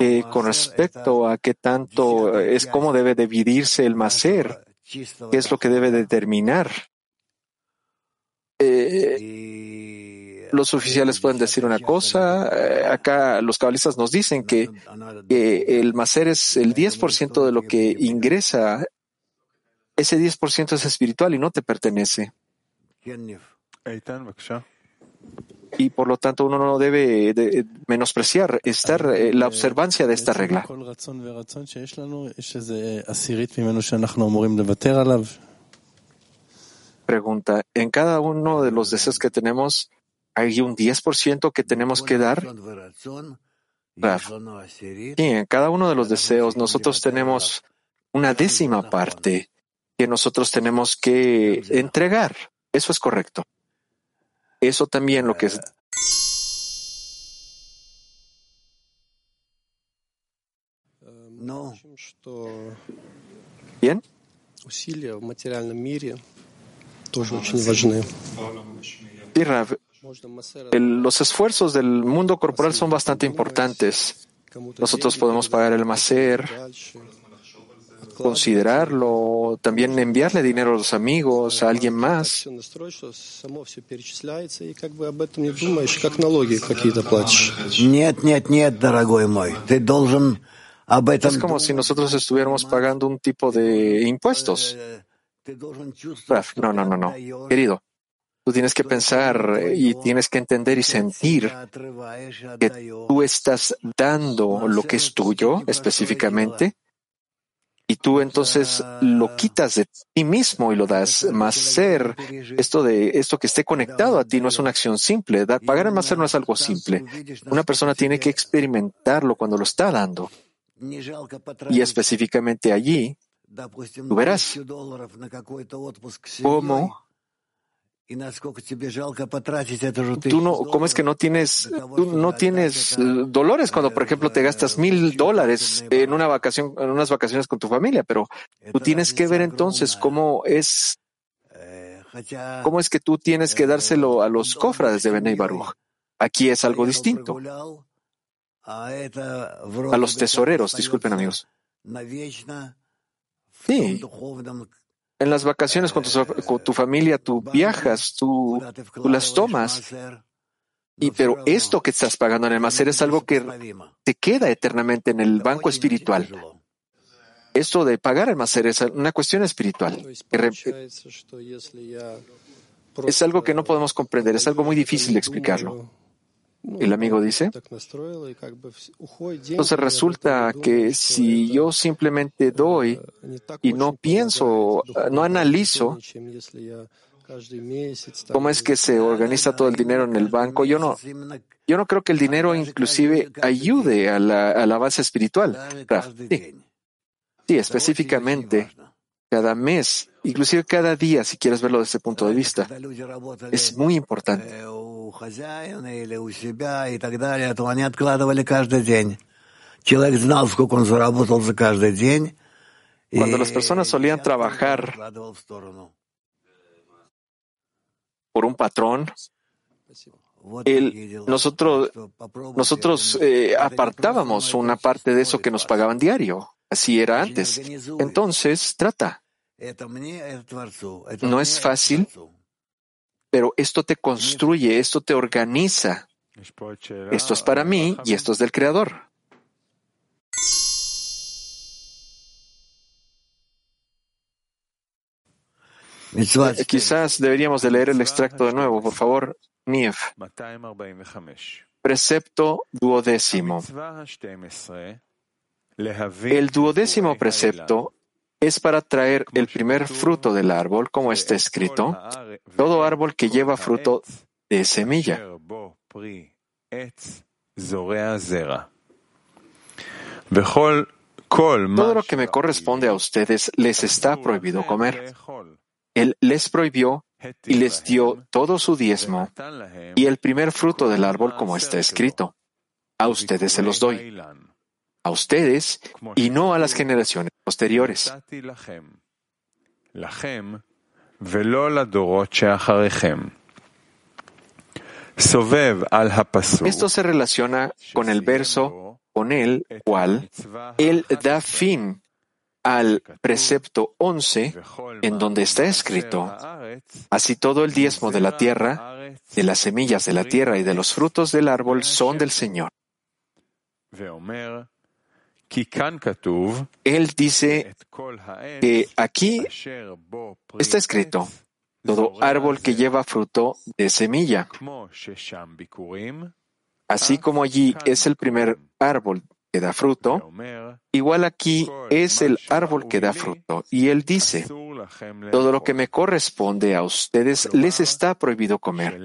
Eh, con respecto a qué tanto es cómo debe dividirse el macer, qué es lo que debe determinar. Eh, los oficiales pueden decir una cosa, eh, acá los cabalistas nos dicen que, que el macer es el 10% de lo que ingresa ese 10% es espiritual y no te pertenece. Y por lo tanto uno no debe menospreciar estar eh, la observancia de esta regla. Pregunta, ¿en cada uno de los deseos que tenemos hay un 10% que tenemos que dar? Sí, en cada uno de los deseos nosotros tenemos una décima parte que nosotros tenemos que entregar. Eso es correcto. Eso también lo que es. No. Bien. Los esfuerzos del mundo corporal son bastante importantes. Nosotros podemos pagar el macer, considerarlo, también enviarle dinero a los amigos, a alguien más. Es como si nosotros estuviéramos pagando un tipo de impuestos. No, no, no, no. Querido, tú tienes que pensar y tienes que entender y sentir que tú estás dando lo que es tuyo específicamente y tú entonces lo quitas de ti mismo y lo das más ser. Esto de esto que esté conectado a ti no es una acción simple. pagar el más ser no es algo simple. Una persona tiene que experimentarlo cuando lo está dando. Y específicamente allí, tú verás cómo Tú no, ¿cómo es que no tienes, tú no tienes eh, dolores cuando, por ejemplo, te gastas mil dólares en una vacación, en unas vacaciones con tu familia? Pero tú tienes que ver entonces cómo es, cómo es que tú tienes que dárselo a los cofrades de Benei Baruch. Aquí es algo distinto. A los tesoreros, disculpen amigos. Sí, en las vacaciones con tu, familia, tú viajas, tú, las tomas. Y pero esto que estás pagando en el máster es algo que te queda eternamente en el banco espiritual. Esto de pagar el máster es una cuestión espiritual. Es algo que no podemos comprender, es algo muy difícil de explicarlo. El amigo dice, entonces resulta que si yo simplemente doy y no pienso, no analizo cómo es que se organiza todo el dinero en el banco, yo no, yo no creo que el dinero inclusive ayude a la, base espiritual. Sí, específicamente, cada mes inclusive cada día, si quieres verlo desde ese punto de vista. Es muy importante. Cuando las personas solían trabajar por un patrón, nosotros, nosotros eh, apartábamos una parte de eso que nos pagaban diario. Así era antes. Entonces, trata. No es fácil, pero esto te construye, esto te organiza. Esto es para mí y esto es del Creador. Eh, quizás deberíamos de leer el extracto de nuevo, por favor. Nief. Precepto duodécimo. El duodécimo precepto es para traer el primer fruto del árbol, como está escrito, todo árbol que lleva fruto de semilla. Todo lo que me corresponde a ustedes les está prohibido comer. Él les prohibió y les dio todo su diezmo y el primer fruto del árbol como está escrito. A ustedes se los doy. A ustedes y no a las generaciones posteriores. Esto se relaciona con el verso con el cual Él da fin al precepto 11, en donde está escrito, así todo el diezmo de la tierra, de las semillas de la tierra y de los frutos del árbol son del Señor. Él dice que aquí está escrito, todo árbol que lleva fruto de semilla. Así como allí es el primer árbol que da fruto, igual aquí es el árbol que da fruto. Y él dice, todo lo que me corresponde a ustedes les está prohibido comer.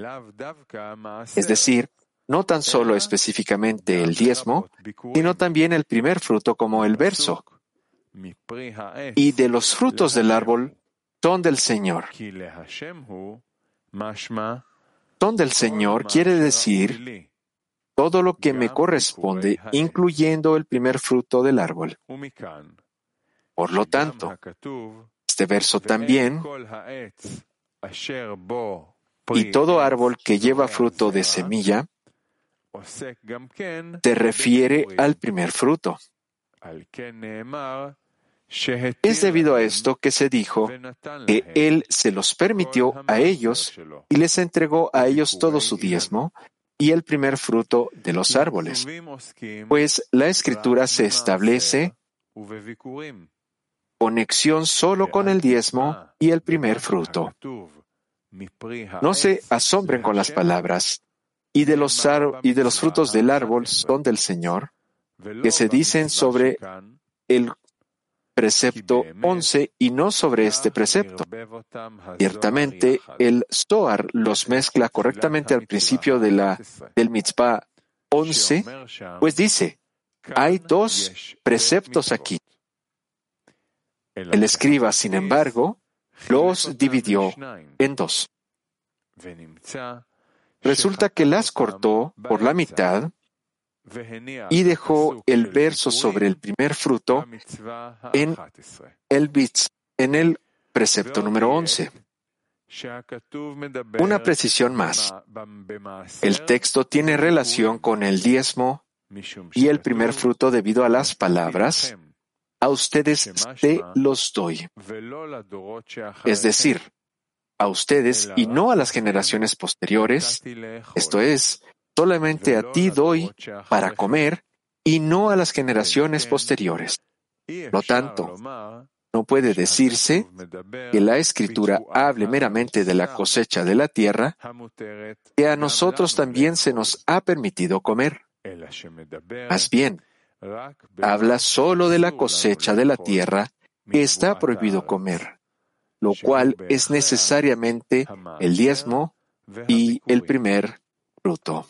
Es decir, no tan solo específicamente el diezmo, sino también el primer fruto como el verso. Y de los frutos del árbol son del Señor. Son del Señor quiere decir todo lo que me corresponde, incluyendo el primer fruto del árbol. Por lo tanto, este verso también, y todo árbol que lleva fruto de semilla, te refiere al primer fruto. Es debido a esto que se dijo que Él se los permitió a ellos y les entregó a ellos todo su diezmo y el primer fruto de los árboles, pues la escritura se establece conexión solo con el diezmo y el primer fruto. No se asombren con las palabras, y de los, frutos del árbol son del Señor, que se dicen sobre el precepto 11 y no sobre este precepto. Ciertamente, el Zohar los mezcla correctamente al principio del mitzvah 11, pues dice, hay dos preceptos aquí. El escriba, sin embargo, los dividió en dos. Resulta que las cortó por la mitad y dejó el verso sobre el primer fruto en el, en el precepto número 11. Una precisión más. El texto tiene relación con el diezmo y el primer fruto debido a las palabras, a ustedes te los doy. Es decir, a ustedes y no a las generaciones posteriores, esto es, solamente a ti doy para comer y no a las generaciones posteriores. Lo tanto, no puede decirse que la escritura hable meramente de la cosecha de la tierra, que a nosotros también se nos ha permitido comer. Más bien, habla solo de la cosecha de la tierra que está prohibido comer, lo cual es necesariamente el diezmo y el primer fruto.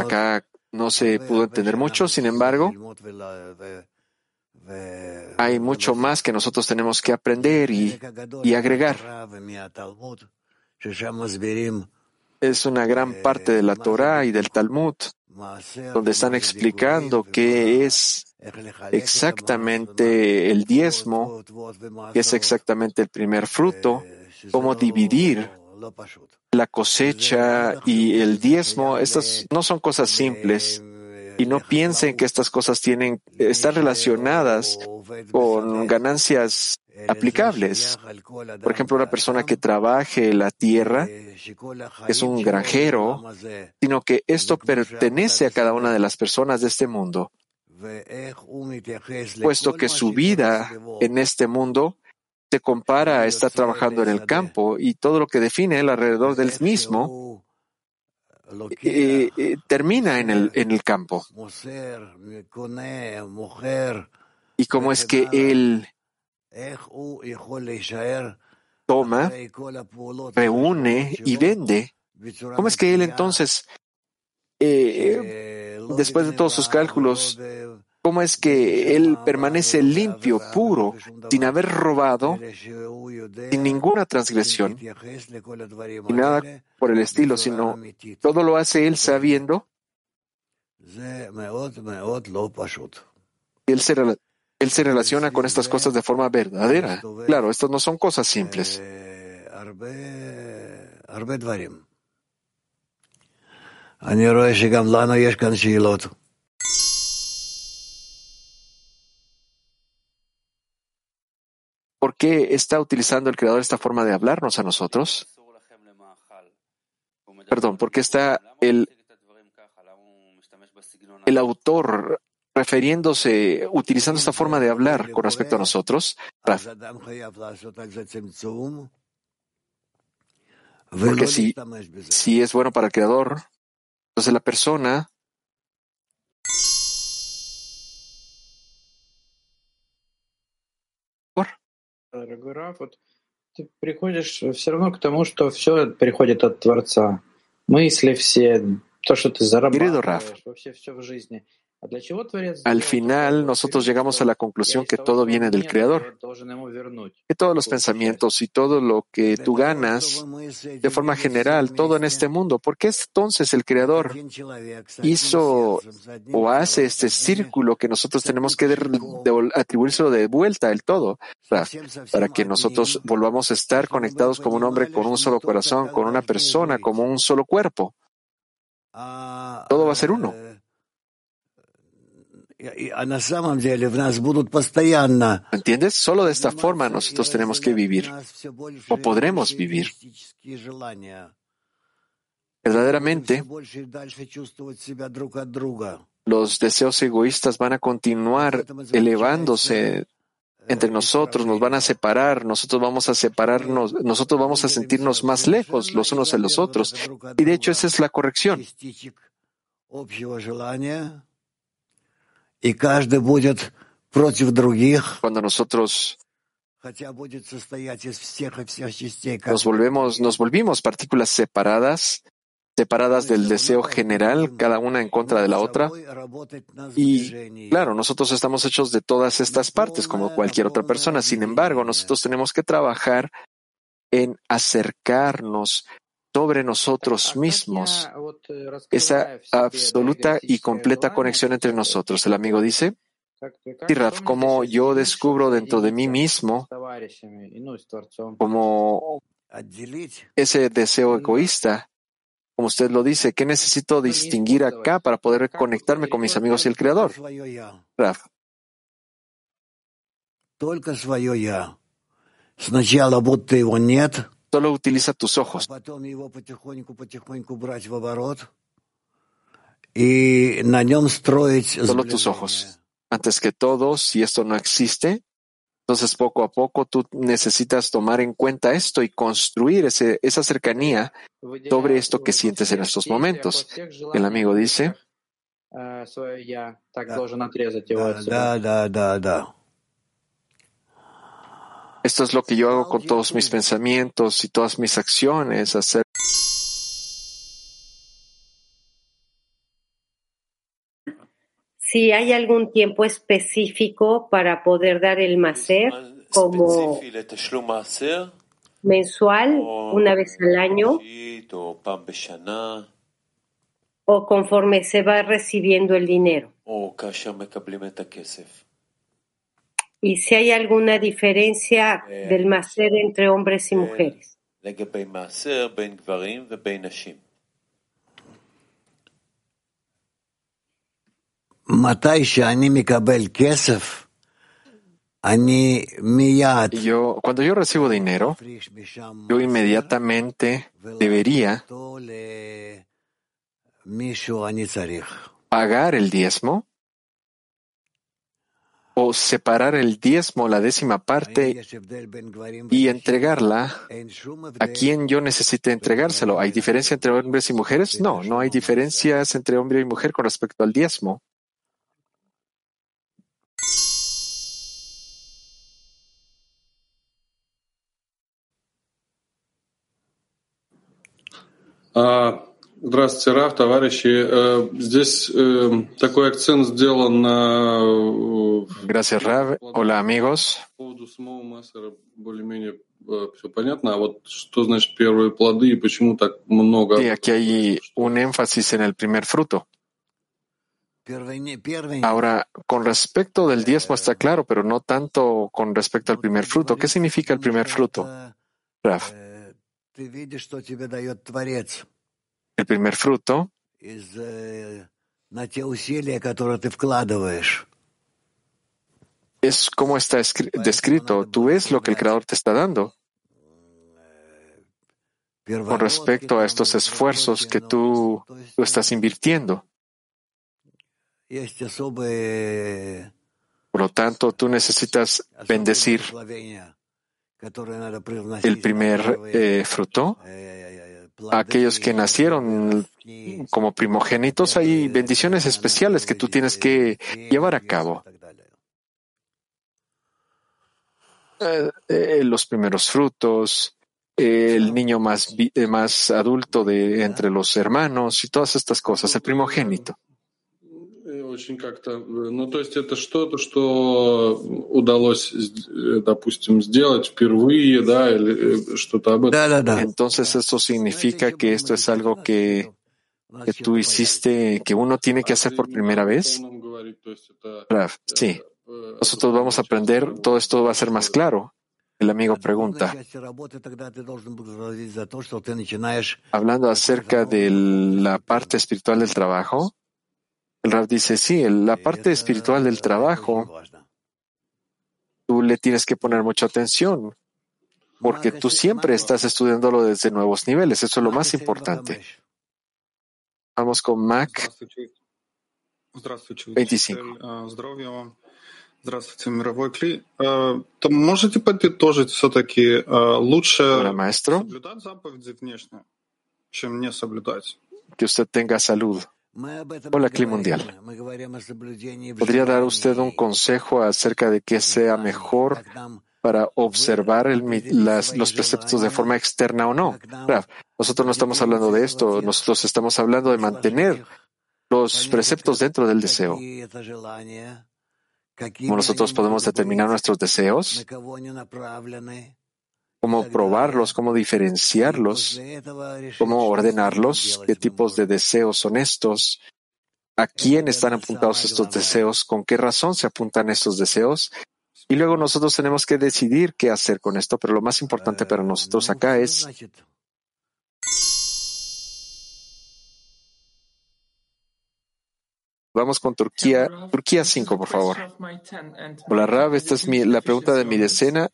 Acá no se pudo entender mucho, sin embargo, hay mucho más que nosotros tenemos que aprender y, y agregar. Es una gran parte de la Torah y del Talmud, donde están explicando qué es exactamente el diezmo, qué es exactamente el primer fruto, cómo dividir la cosecha y el diezmo. Estas no son cosas simples y no piensen que estas cosas tienen, están relacionadas con ganancias aplicables. Por ejemplo, una persona que trabaje la tierra, es un granjero, sino que esto pertenece a cada una de las personas de este mundo, puesto que su vida en este mundo se compara a estar trabajando en el campo y todo lo que define alrededor del mismo eh, eh, termina en el, en el campo. Y cómo es que él toma, reúne y vende. ¿Cómo es que él entonces, eh, después de todos sus cálculos, cómo es que él permanece limpio, puro, sin haber robado, sin ninguna transgresión, y nada por el estilo, sino todo lo hace él sabiendo él se, él se relaciona con estas cosas de forma verdadera. Claro, estas no son cosas simples. ¿Por qué está utilizando el Creador esta forma de hablarnos a nosotros? Perdón, ¿por qué está el, el autor refiriéndose, utilizando esta forma de hablar con respecto a nosotros? Porque si, si es bueno para el Creador, entonces la persona Дорогой Раф, вот ты приходишь все равно к тому, что все приходит от Творца. Мысли все, то, что ты зарабатываешь, вообще все в жизни – Al final, nosotros llegamos a la conclusión que todo viene del Creador, que todos los pensamientos y todo lo que tú ganas, de forma general, todo en este mundo, ¿por qué entonces el Creador hizo o hace este círculo que nosotros tenemos que atribuírselo de vuelta el todo, para, para que nosotros volvamos a estar conectados como un hombre con un solo corazón, con una persona, como un solo cuerpo? Todo va a ser uno. ¿Entiendes? Solo de esta forma nosotros tenemos que vivir o podremos vivir. Verdaderamente, los deseos egoístas van a continuar elevándose entre nosotros, nos van a separar, nosotros vamos a separarnos, nosotros vamos a sentirnos más lejos los unos de los otros. Y de hecho esa es la corrección. Cuando nosotros nos volvemos, nos volvimos partículas separadas, separadas del deseo general, cada una en contra de la otra. Y claro, nosotros estamos hechos de todas estas partes, como cualquier otra persona. Sin embargo, nosotros tenemos que trabajar en acercarnos sobre nosotros mismos, esa absoluta y completa conexión entre nosotros. El amigo dice, Raf, como yo descubro dentro de mí mismo, como ese deseo egoísta, como usted lo dice, ¿qué necesito distinguir acá para poder conectarme con mis amigos y el Creador? Raf. Solo utiliza tus ojos. Solo tus ojos. Antes que todo, si esto no existe, entonces poco a poco tú necesitas tomar en cuenta esto y construir ese, esa cercanía sobre esto que sientes en estos momentos. El amigo dice. Esto es lo que yo hago con todos mis pensamientos y todas mis acciones acerca si hay algún tiempo específico para poder dar el maser como mensual, una vez al año, o conforme se va recibiendo el dinero. Y si hay alguna diferencia del maser entre hombres y mujeres. Yo, cuando yo recibo dinero, yo inmediatamente debería pagar el diezmo o separar el diezmo, la décima parte, y entregarla a quien yo necesite entregárselo. ¿Hay diferencia entre hombres y mujeres? No, no hay diferencias entre hombre y mujer con respecto al diezmo. Здравствуйте, Раф, товарищи. Здесь такой акцент сделан на... Gracias, Rav. Hola, amigos. По поводу самого Массера более-менее все понятно. А вот что значит первые плоды и почему так много... Sí, aquí hay un énfasis en el primer fruto. Ahora, con respecto del diezmo está claro, pero no tanto con respecto al primer fruto. ¿Qué significa el primer fruto? Rav. El primer fruto es como está descrito. Tú ves lo que el Creador te está dando con respecto a estos esfuerzos que tú, tú estás invirtiendo. Por lo tanto, tú necesitas bendecir el primer eh, fruto. Aquellos que nacieron como primogénitos, hay bendiciones especiales que tú tienes que llevar a cabo. Eh, eh, los primeros frutos, el niño más, más adulto de entre los hermanos y todas estas cosas, el primogénito очень как-то, ну, то есть это что-то, что удалось, допустим, сделать впервые, да, или что-то об этом. Да, да, да. Entonces eso significa que esto es algo que, que tú hiciste, que uno tiene que hacer por primera vez. Sí. Nosotros vamos a aprender, todo esto va a ser más claro. El amigo pregunta, hablando acerca de la parte espiritual del trabajo, el Rav dice, sí, la parte espiritual del trabajo, tú le tienes que poner mucha atención, porque tú siempre estás estudiándolo desde nuevos niveles. Eso es lo más importante. Vamos con Mac 25. Здравствуйте, мировой Кли. То можете подытожить все-таки лучше соблюдать заповеди внешне, чем не соблюдать? Que usted tenga salud. Hola, Clima Mundial. ¿Podría dar usted un consejo acerca de qué sea mejor para observar los preceptos de forma externa o no? Nosotros no estamos hablando de esto, nosotros estamos hablando de mantener los preceptos dentro del deseo. ¿Cómo nosotros podemos determinar nuestros deseos? Cómo probarlos, cómo diferenciarlos, cómo ordenarlos, qué tipos de deseos son estos, a quién están apuntados estos deseos, con qué razón se apuntan estos deseos. Y luego nosotros tenemos que decidir qué hacer con esto, pero lo más importante para nosotros acá es Vamos con Turquía. Turquía 5, por favor. Hola, Rab. Esta es mi, la pregunta de mi decena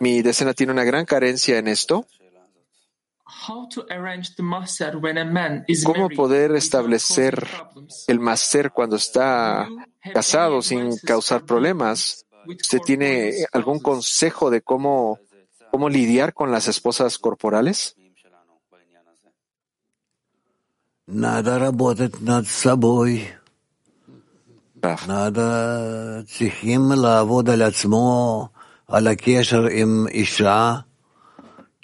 mi decena tiene una gran carencia en esto. ¿Cómo poder establecer el maser cuando está casado sin causar problemas? ¿Usted tiene algún consejo de cómo, cómo lidiar con las esposas corporales? Nada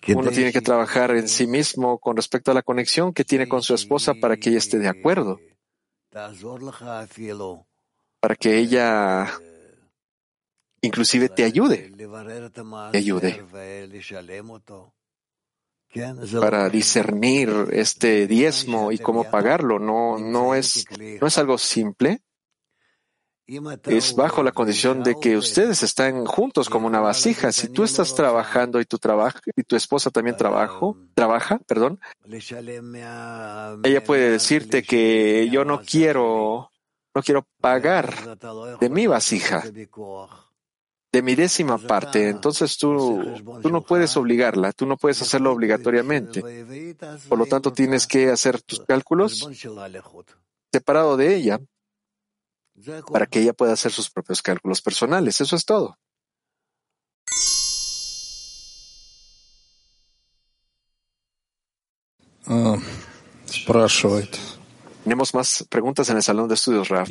uno tiene que trabajar en sí mismo con respecto a la conexión que tiene con su esposa para que ella esté de acuerdo, para que ella inclusive te ayude, te ayude. para discernir este diezmo y cómo pagarlo. No, no, es, no es algo simple. Es bajo la condición de que ustedes están juntos como una vasija. Si tú estás trabajando y tu trabajo y tu esposa también trabajo, trabaja, perdón, ella puede decirte que yo no quiero, no quiero pagar de mi vasija de mi décima parte, entonces tú, tú no puedes obligarla, tú no puedes hacerlo obligatoriamente. Por lo tanto, tienes que hacer tus cálculos separado de ella para que ella pueda hacer sus propios cálculos personales. Eso es todo. Ah, tenemos más preguntas en el salón de estudios, Raf.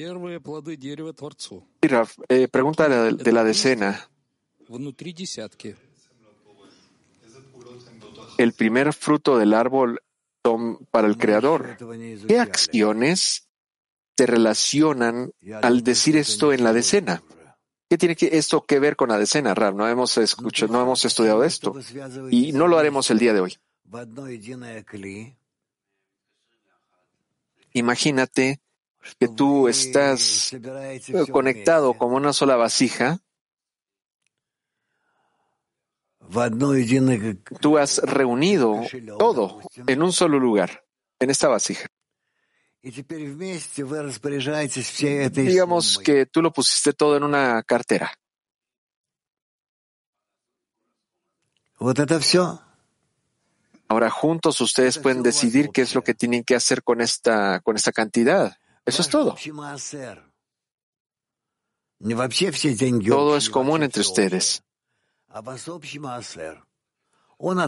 Raf, eh, pregunta de la decena. El primer fruto del árbol para el Creador. ¿Qué acciones se relacionan al decir esto en la decena? ¿Qué tiene que esto que ver con la decena, Raf? No hemos escuchado, no hemos estudiado esto y no lo haremos el día de hoy. Imagínate que tú estás conectado como una sola vasija. Tú has reunido todo en un solo lugar, en esta vasija. Digamos que tú lo pusiste todo en una cartera. Ahora juntos ustedes pueden decidir qué es lo que tienen que hacer con esta, con esta cantidad. Eso es todo. Todo es común entre ustedes.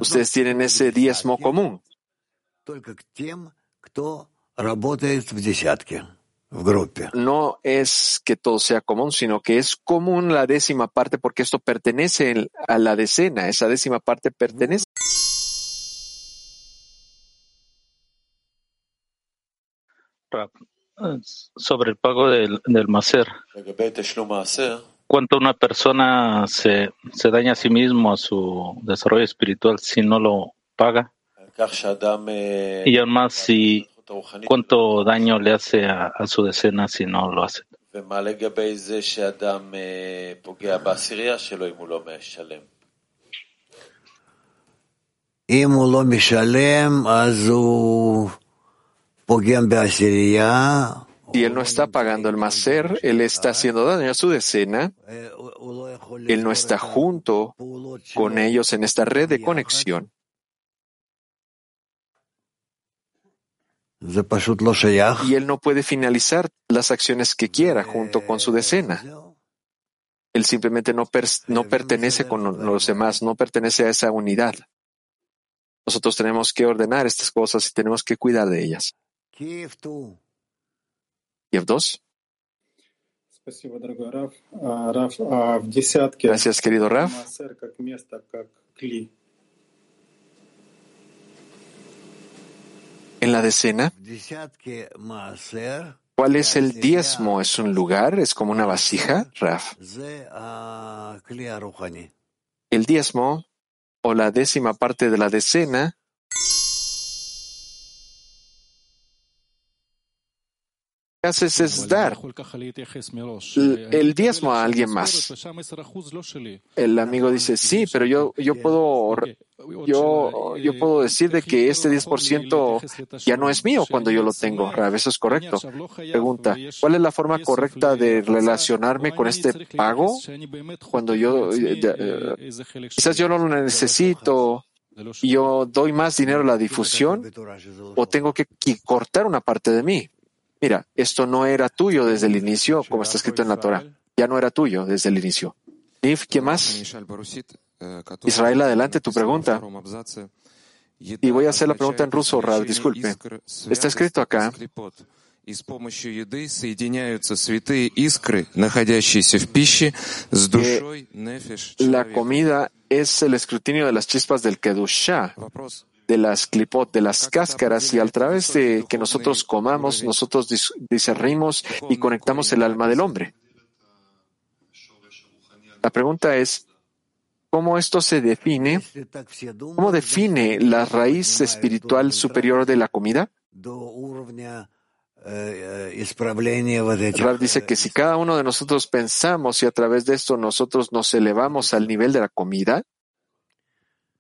Ustedes tienen ese diezmo común. No es que todo sea común, sino que es común la décima parte porque esto pertenece a la decena. Esa décima parte pertenece. sobre el pago del, del maser. ¿Cuánto una persona se, se daña a sí mismo, a su desarrollo espiritual, si no lo paga? Y además, si, cuánto daño le hace a, su decena si no lo hace. Si él no está pagando el maser, él está haciendo daño a su decena. Él no está junto con ellos en esta red de conexión. Y él no puede finalizar las acciones que quiera junto con su decena. Él simplemente no, no pertenece con los demás, no pertenece a esa unidad. Nosotros tenemos que ordenar estas cosas y tenemos que cuidar de ellas. Kiev 2. Gracias, querido Raf. En la decena, ¿cuál es el diezmo? ¿Es un lugar? ¿Es como una vasija, Raf? El diezmo o la décima parte de la decena haces es dar el diezmo a alguien más. El amigo dice, sí, pero yo, yo puedo, yo, yo puedo decir de que este 10% ya no es mío cuando yo lo tengo. Eso es correcto. Pregunta, ¿cuál es la forma correcta de relacionarme con este pago? Cuando yo, eh, eh, quizás yo no lo necesito, y yo doy más dinero a la difusión o tengo que cortar una parte de mí. Mira, esto no era tuyo desde el inicio, como está escrito en la Torah. Ya no era tuyo desde el inicio. Nif, ¿qué más? Israel, adelante tu pregunta. Y voy a hacer la pregunta en ruso, Rab, disculpe. Está escrito acá. La comida es el escrutinio de las chispas del Kedushah. De las clipot, de las cáscaras, y a través de que nosotros comamos, nosotros discernimos y conectamos el alma del hombre. La pregunta es, ¿cómo esto se define? ¿Cómo define la raíz espiritual superior de la comida? Rav dice que si cada uno de nosotros pensamos y a través de esto nosotros nos elevamos al nivel de la comida,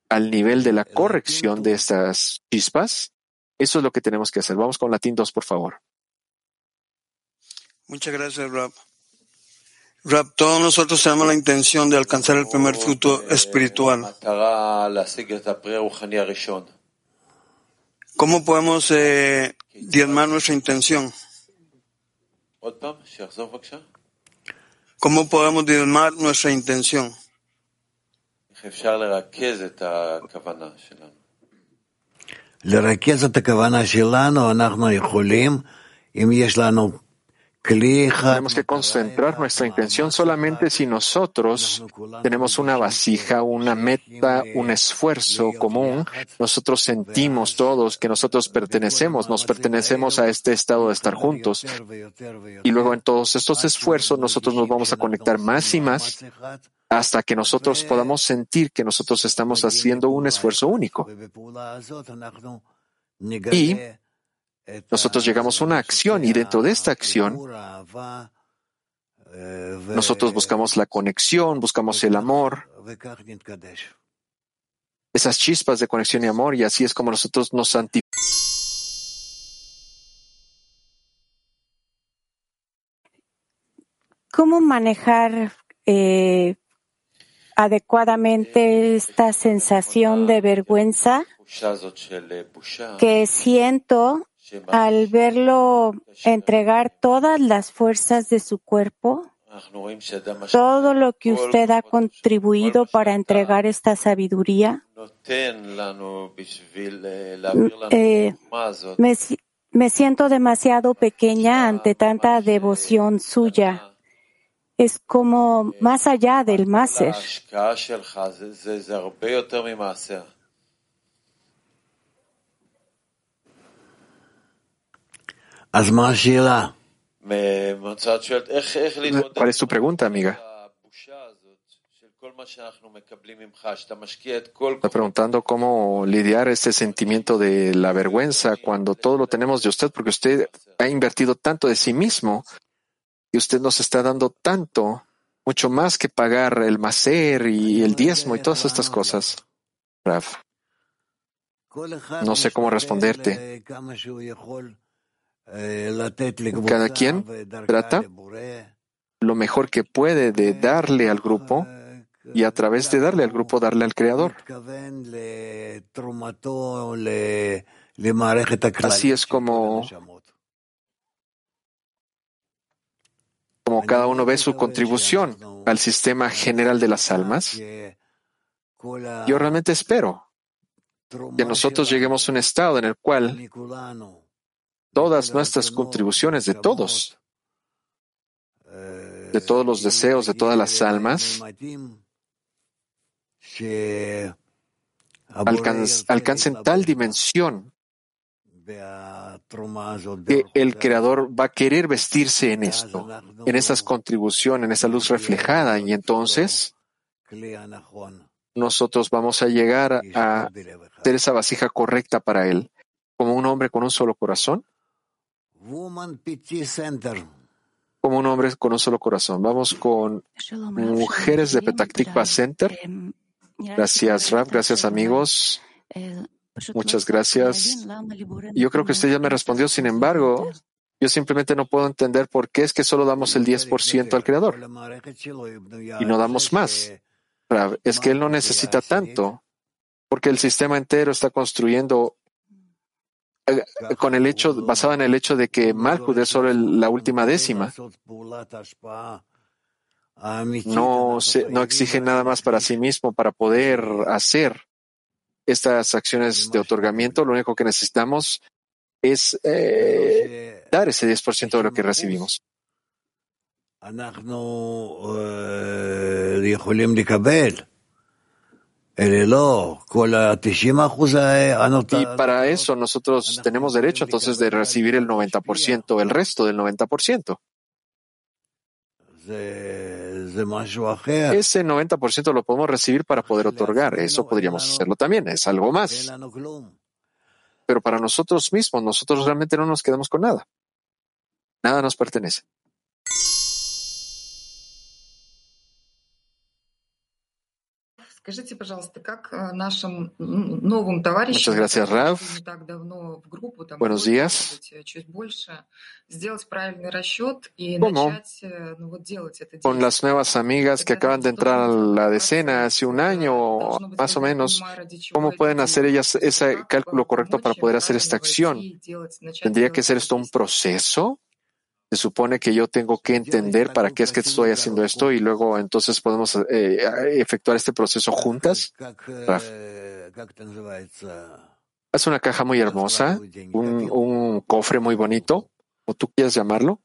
al nivel de la corrección de estas chispas, eso es lo que tenemos que hacer. Vamos con Latín 2, por favor. Muchas gracias, Rab. Rab, todos nosotros tenemos la intención de alcanzar el primer fruto espiritual. ¿Cómo podemos eh, diezmar nuestra intención? ¿Cómo podemos diezmar nuestra intención? לרכז את הכוונה שלנו, אנחנו יכולים, אם יש לנו tenemos que concentrar nuestra intención solamente si nosotros tenemos una vasija, una meta, un esfuerzo común. Nosotros sentimos todos que nosotros pertenecemos, nos pertenecemos a este estado de estar juntos. Y luego en todos estos esfuerzos nosotros nos vamos a conectar más y más hasta que nosotros podamos sentir que nosotros estamos haciendo un esfuerzo único. Y nosotros llegamos a una acción y dentro de esta acción nosotros buscamos la conexión, buscamos el amor, esas chispas de conexión y amor y así es como nosotros nos santificamos. ¿Cómo manejar eh, adecuadamente esta sensación de vergüenza que siento al verlo entregar todas las fuerzas de su cuerpo, todo lo que usted ha contribuido para entregar esta sabiduría, eh, me, me siento demasiado pequeña ante tanta devoción suya. Es como más allá del máser. ¿Cuál es tu pregunta, amiga? Está preguntando cómo lidiar este sentimiento de la vergüenza cuando todo lo tenemos de usted, porque usted ha invertido tanto de sí mismo y usted nos está dando tanto, mucho más que pagar el macer y el diezmo y todas estas cosas. No sé cómo responderte. Cada quien trata lo mejor que puede de darle al grupo y a través de darle al grupo darle al Creador. Así es como, como cada uno ve su contribución al sistema general de las almas. Yo realmente espero que nosotros lleguemos a un estado en el cual todas nuestras contribuciones de todos, de todos los deseos de todas las almas, alcancen tal dimensión que el Creador va a querer vestirse en esto, en esas contribuciones, en esa luz reflejada, y entonces nosotros vamos a llegar a ser esa vasija correcta para Él, como un hombre con un solo corazón, como un hombre con un solo corazón. Vamos con mujeres de Petactikva Center. Gracias, Rap. Gracias, amigos. Muchas gracias. Yo creo que usted ya me respondió. Sin embargo, yo simplemente no puedo entender por qué es que solo damos el 10% al Creador y no damos más. Es que Él no necesita tanto porque el sistema entero está construyendo eh, con el hecho, basado en el hecho de que Malchut es solo la última décima. No, no exige nada más para sí mismo para poder hacer estas acciones de otorgamiento. Lo único que necesitamos es eh, dar ese 10% de lo que recibimos. Y para eso nosotros tenemos derecho entonces de recibir el 90%, el resto del 90%. Ese 90% lo podemos recibir para poder otorgar. Eso podríamos hacerlo también. Es algo más. Pero para nosotros mismos, nosotros realmente no nos quedamos con nada. Nada nos pertenece. Muchas gracias, Rav. Buenos días. ¿Cómo? Con las nuevas amigas que acaban de entrar a la decena hace un año, más o menos, ¿cómo pueden hacer ellas ese cálculo correcto para poder hacer esta acción? ¿Tendría que ser esto un proceso? Se supone que yo tengo que entender para qué es que estoy haciendo esto y luego entonces podemos eh, efectuar este proceso juntas. Raf. Es una caja muy hermosa, un, un cofre muy bonito, o tú quieras llamarlo.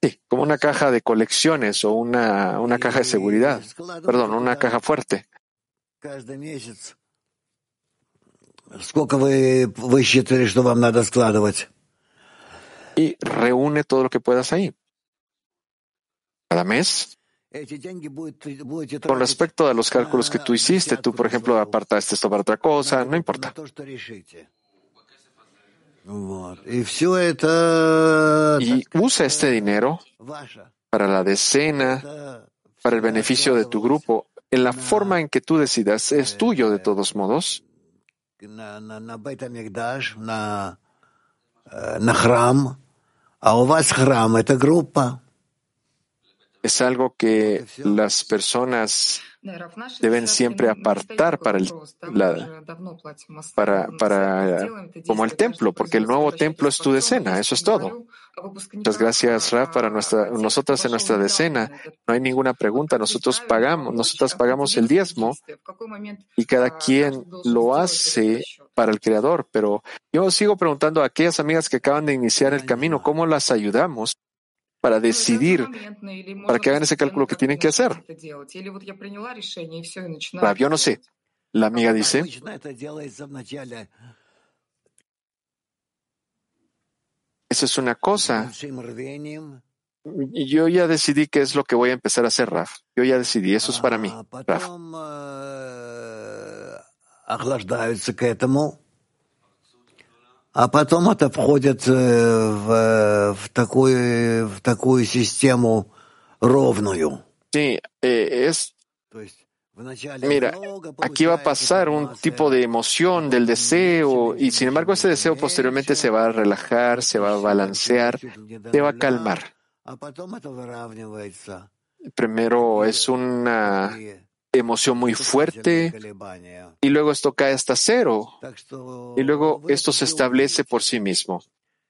Sí, como una caja de colecciones o una, una caja de seguridad. Perdón, una caja fuerte. Сколько вы высчитали, что вам надо складывать? Y reúne todo lo que puedas ahí. Cada mes. Con respecto a los cálculos que tú hiciste, tú, por ejemplo, apartaste esto para otra cosa, no importa. Y usa este dinero para la decena, para el beneficio de tu grupo, en la forma en que tú decidas. Es tuyo de todos modos. На, на, на Бет-Амигдаш, на, на храм, а у вас храм — это группа. Es algo que las personas deben siempre apartar para el, la, para, para, como el templo, porque el nuevo templo es tu decena, eso es todo. Muchas gracias, Raf, para nuestra, nosotras en nuestra decena. No hay ninguna pregunta, nosotros pagamos, nosotras pagamos el diezmo y cada quien lo hace para el Creador, pero yo sigo preguntando a aquellas amigas que acaban de iniciar el camino, ¿cómo las ayudamos? Para decidir, para que hagan ese cálculo que tienen que hacer. Rab, yo no sé. La amiga dice, eso es una cosa. Yo ya decidí qué es lo que voy a empezar a hacer, Raf. Yo ya decidí, eso es para mí, Raf А потом это входит в, в, такую, в такую систему ровную. Sí, eh, es. Mira, aquí va a pasar un tipo de emoción del deseo y sin embargo ese deseo posteriormente se va a relajar, se va a balancear, se va a calmar. Primero es una emoción muy fuerte y luego esto cae hasta cero y luego esto se establece por sí mismo.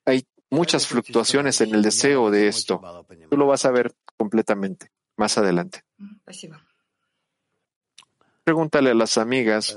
Hay muchas fluctuaciones en el deseo de esto. Tú lo vas a ver completamente más adelante. Pregúntale a las amigas,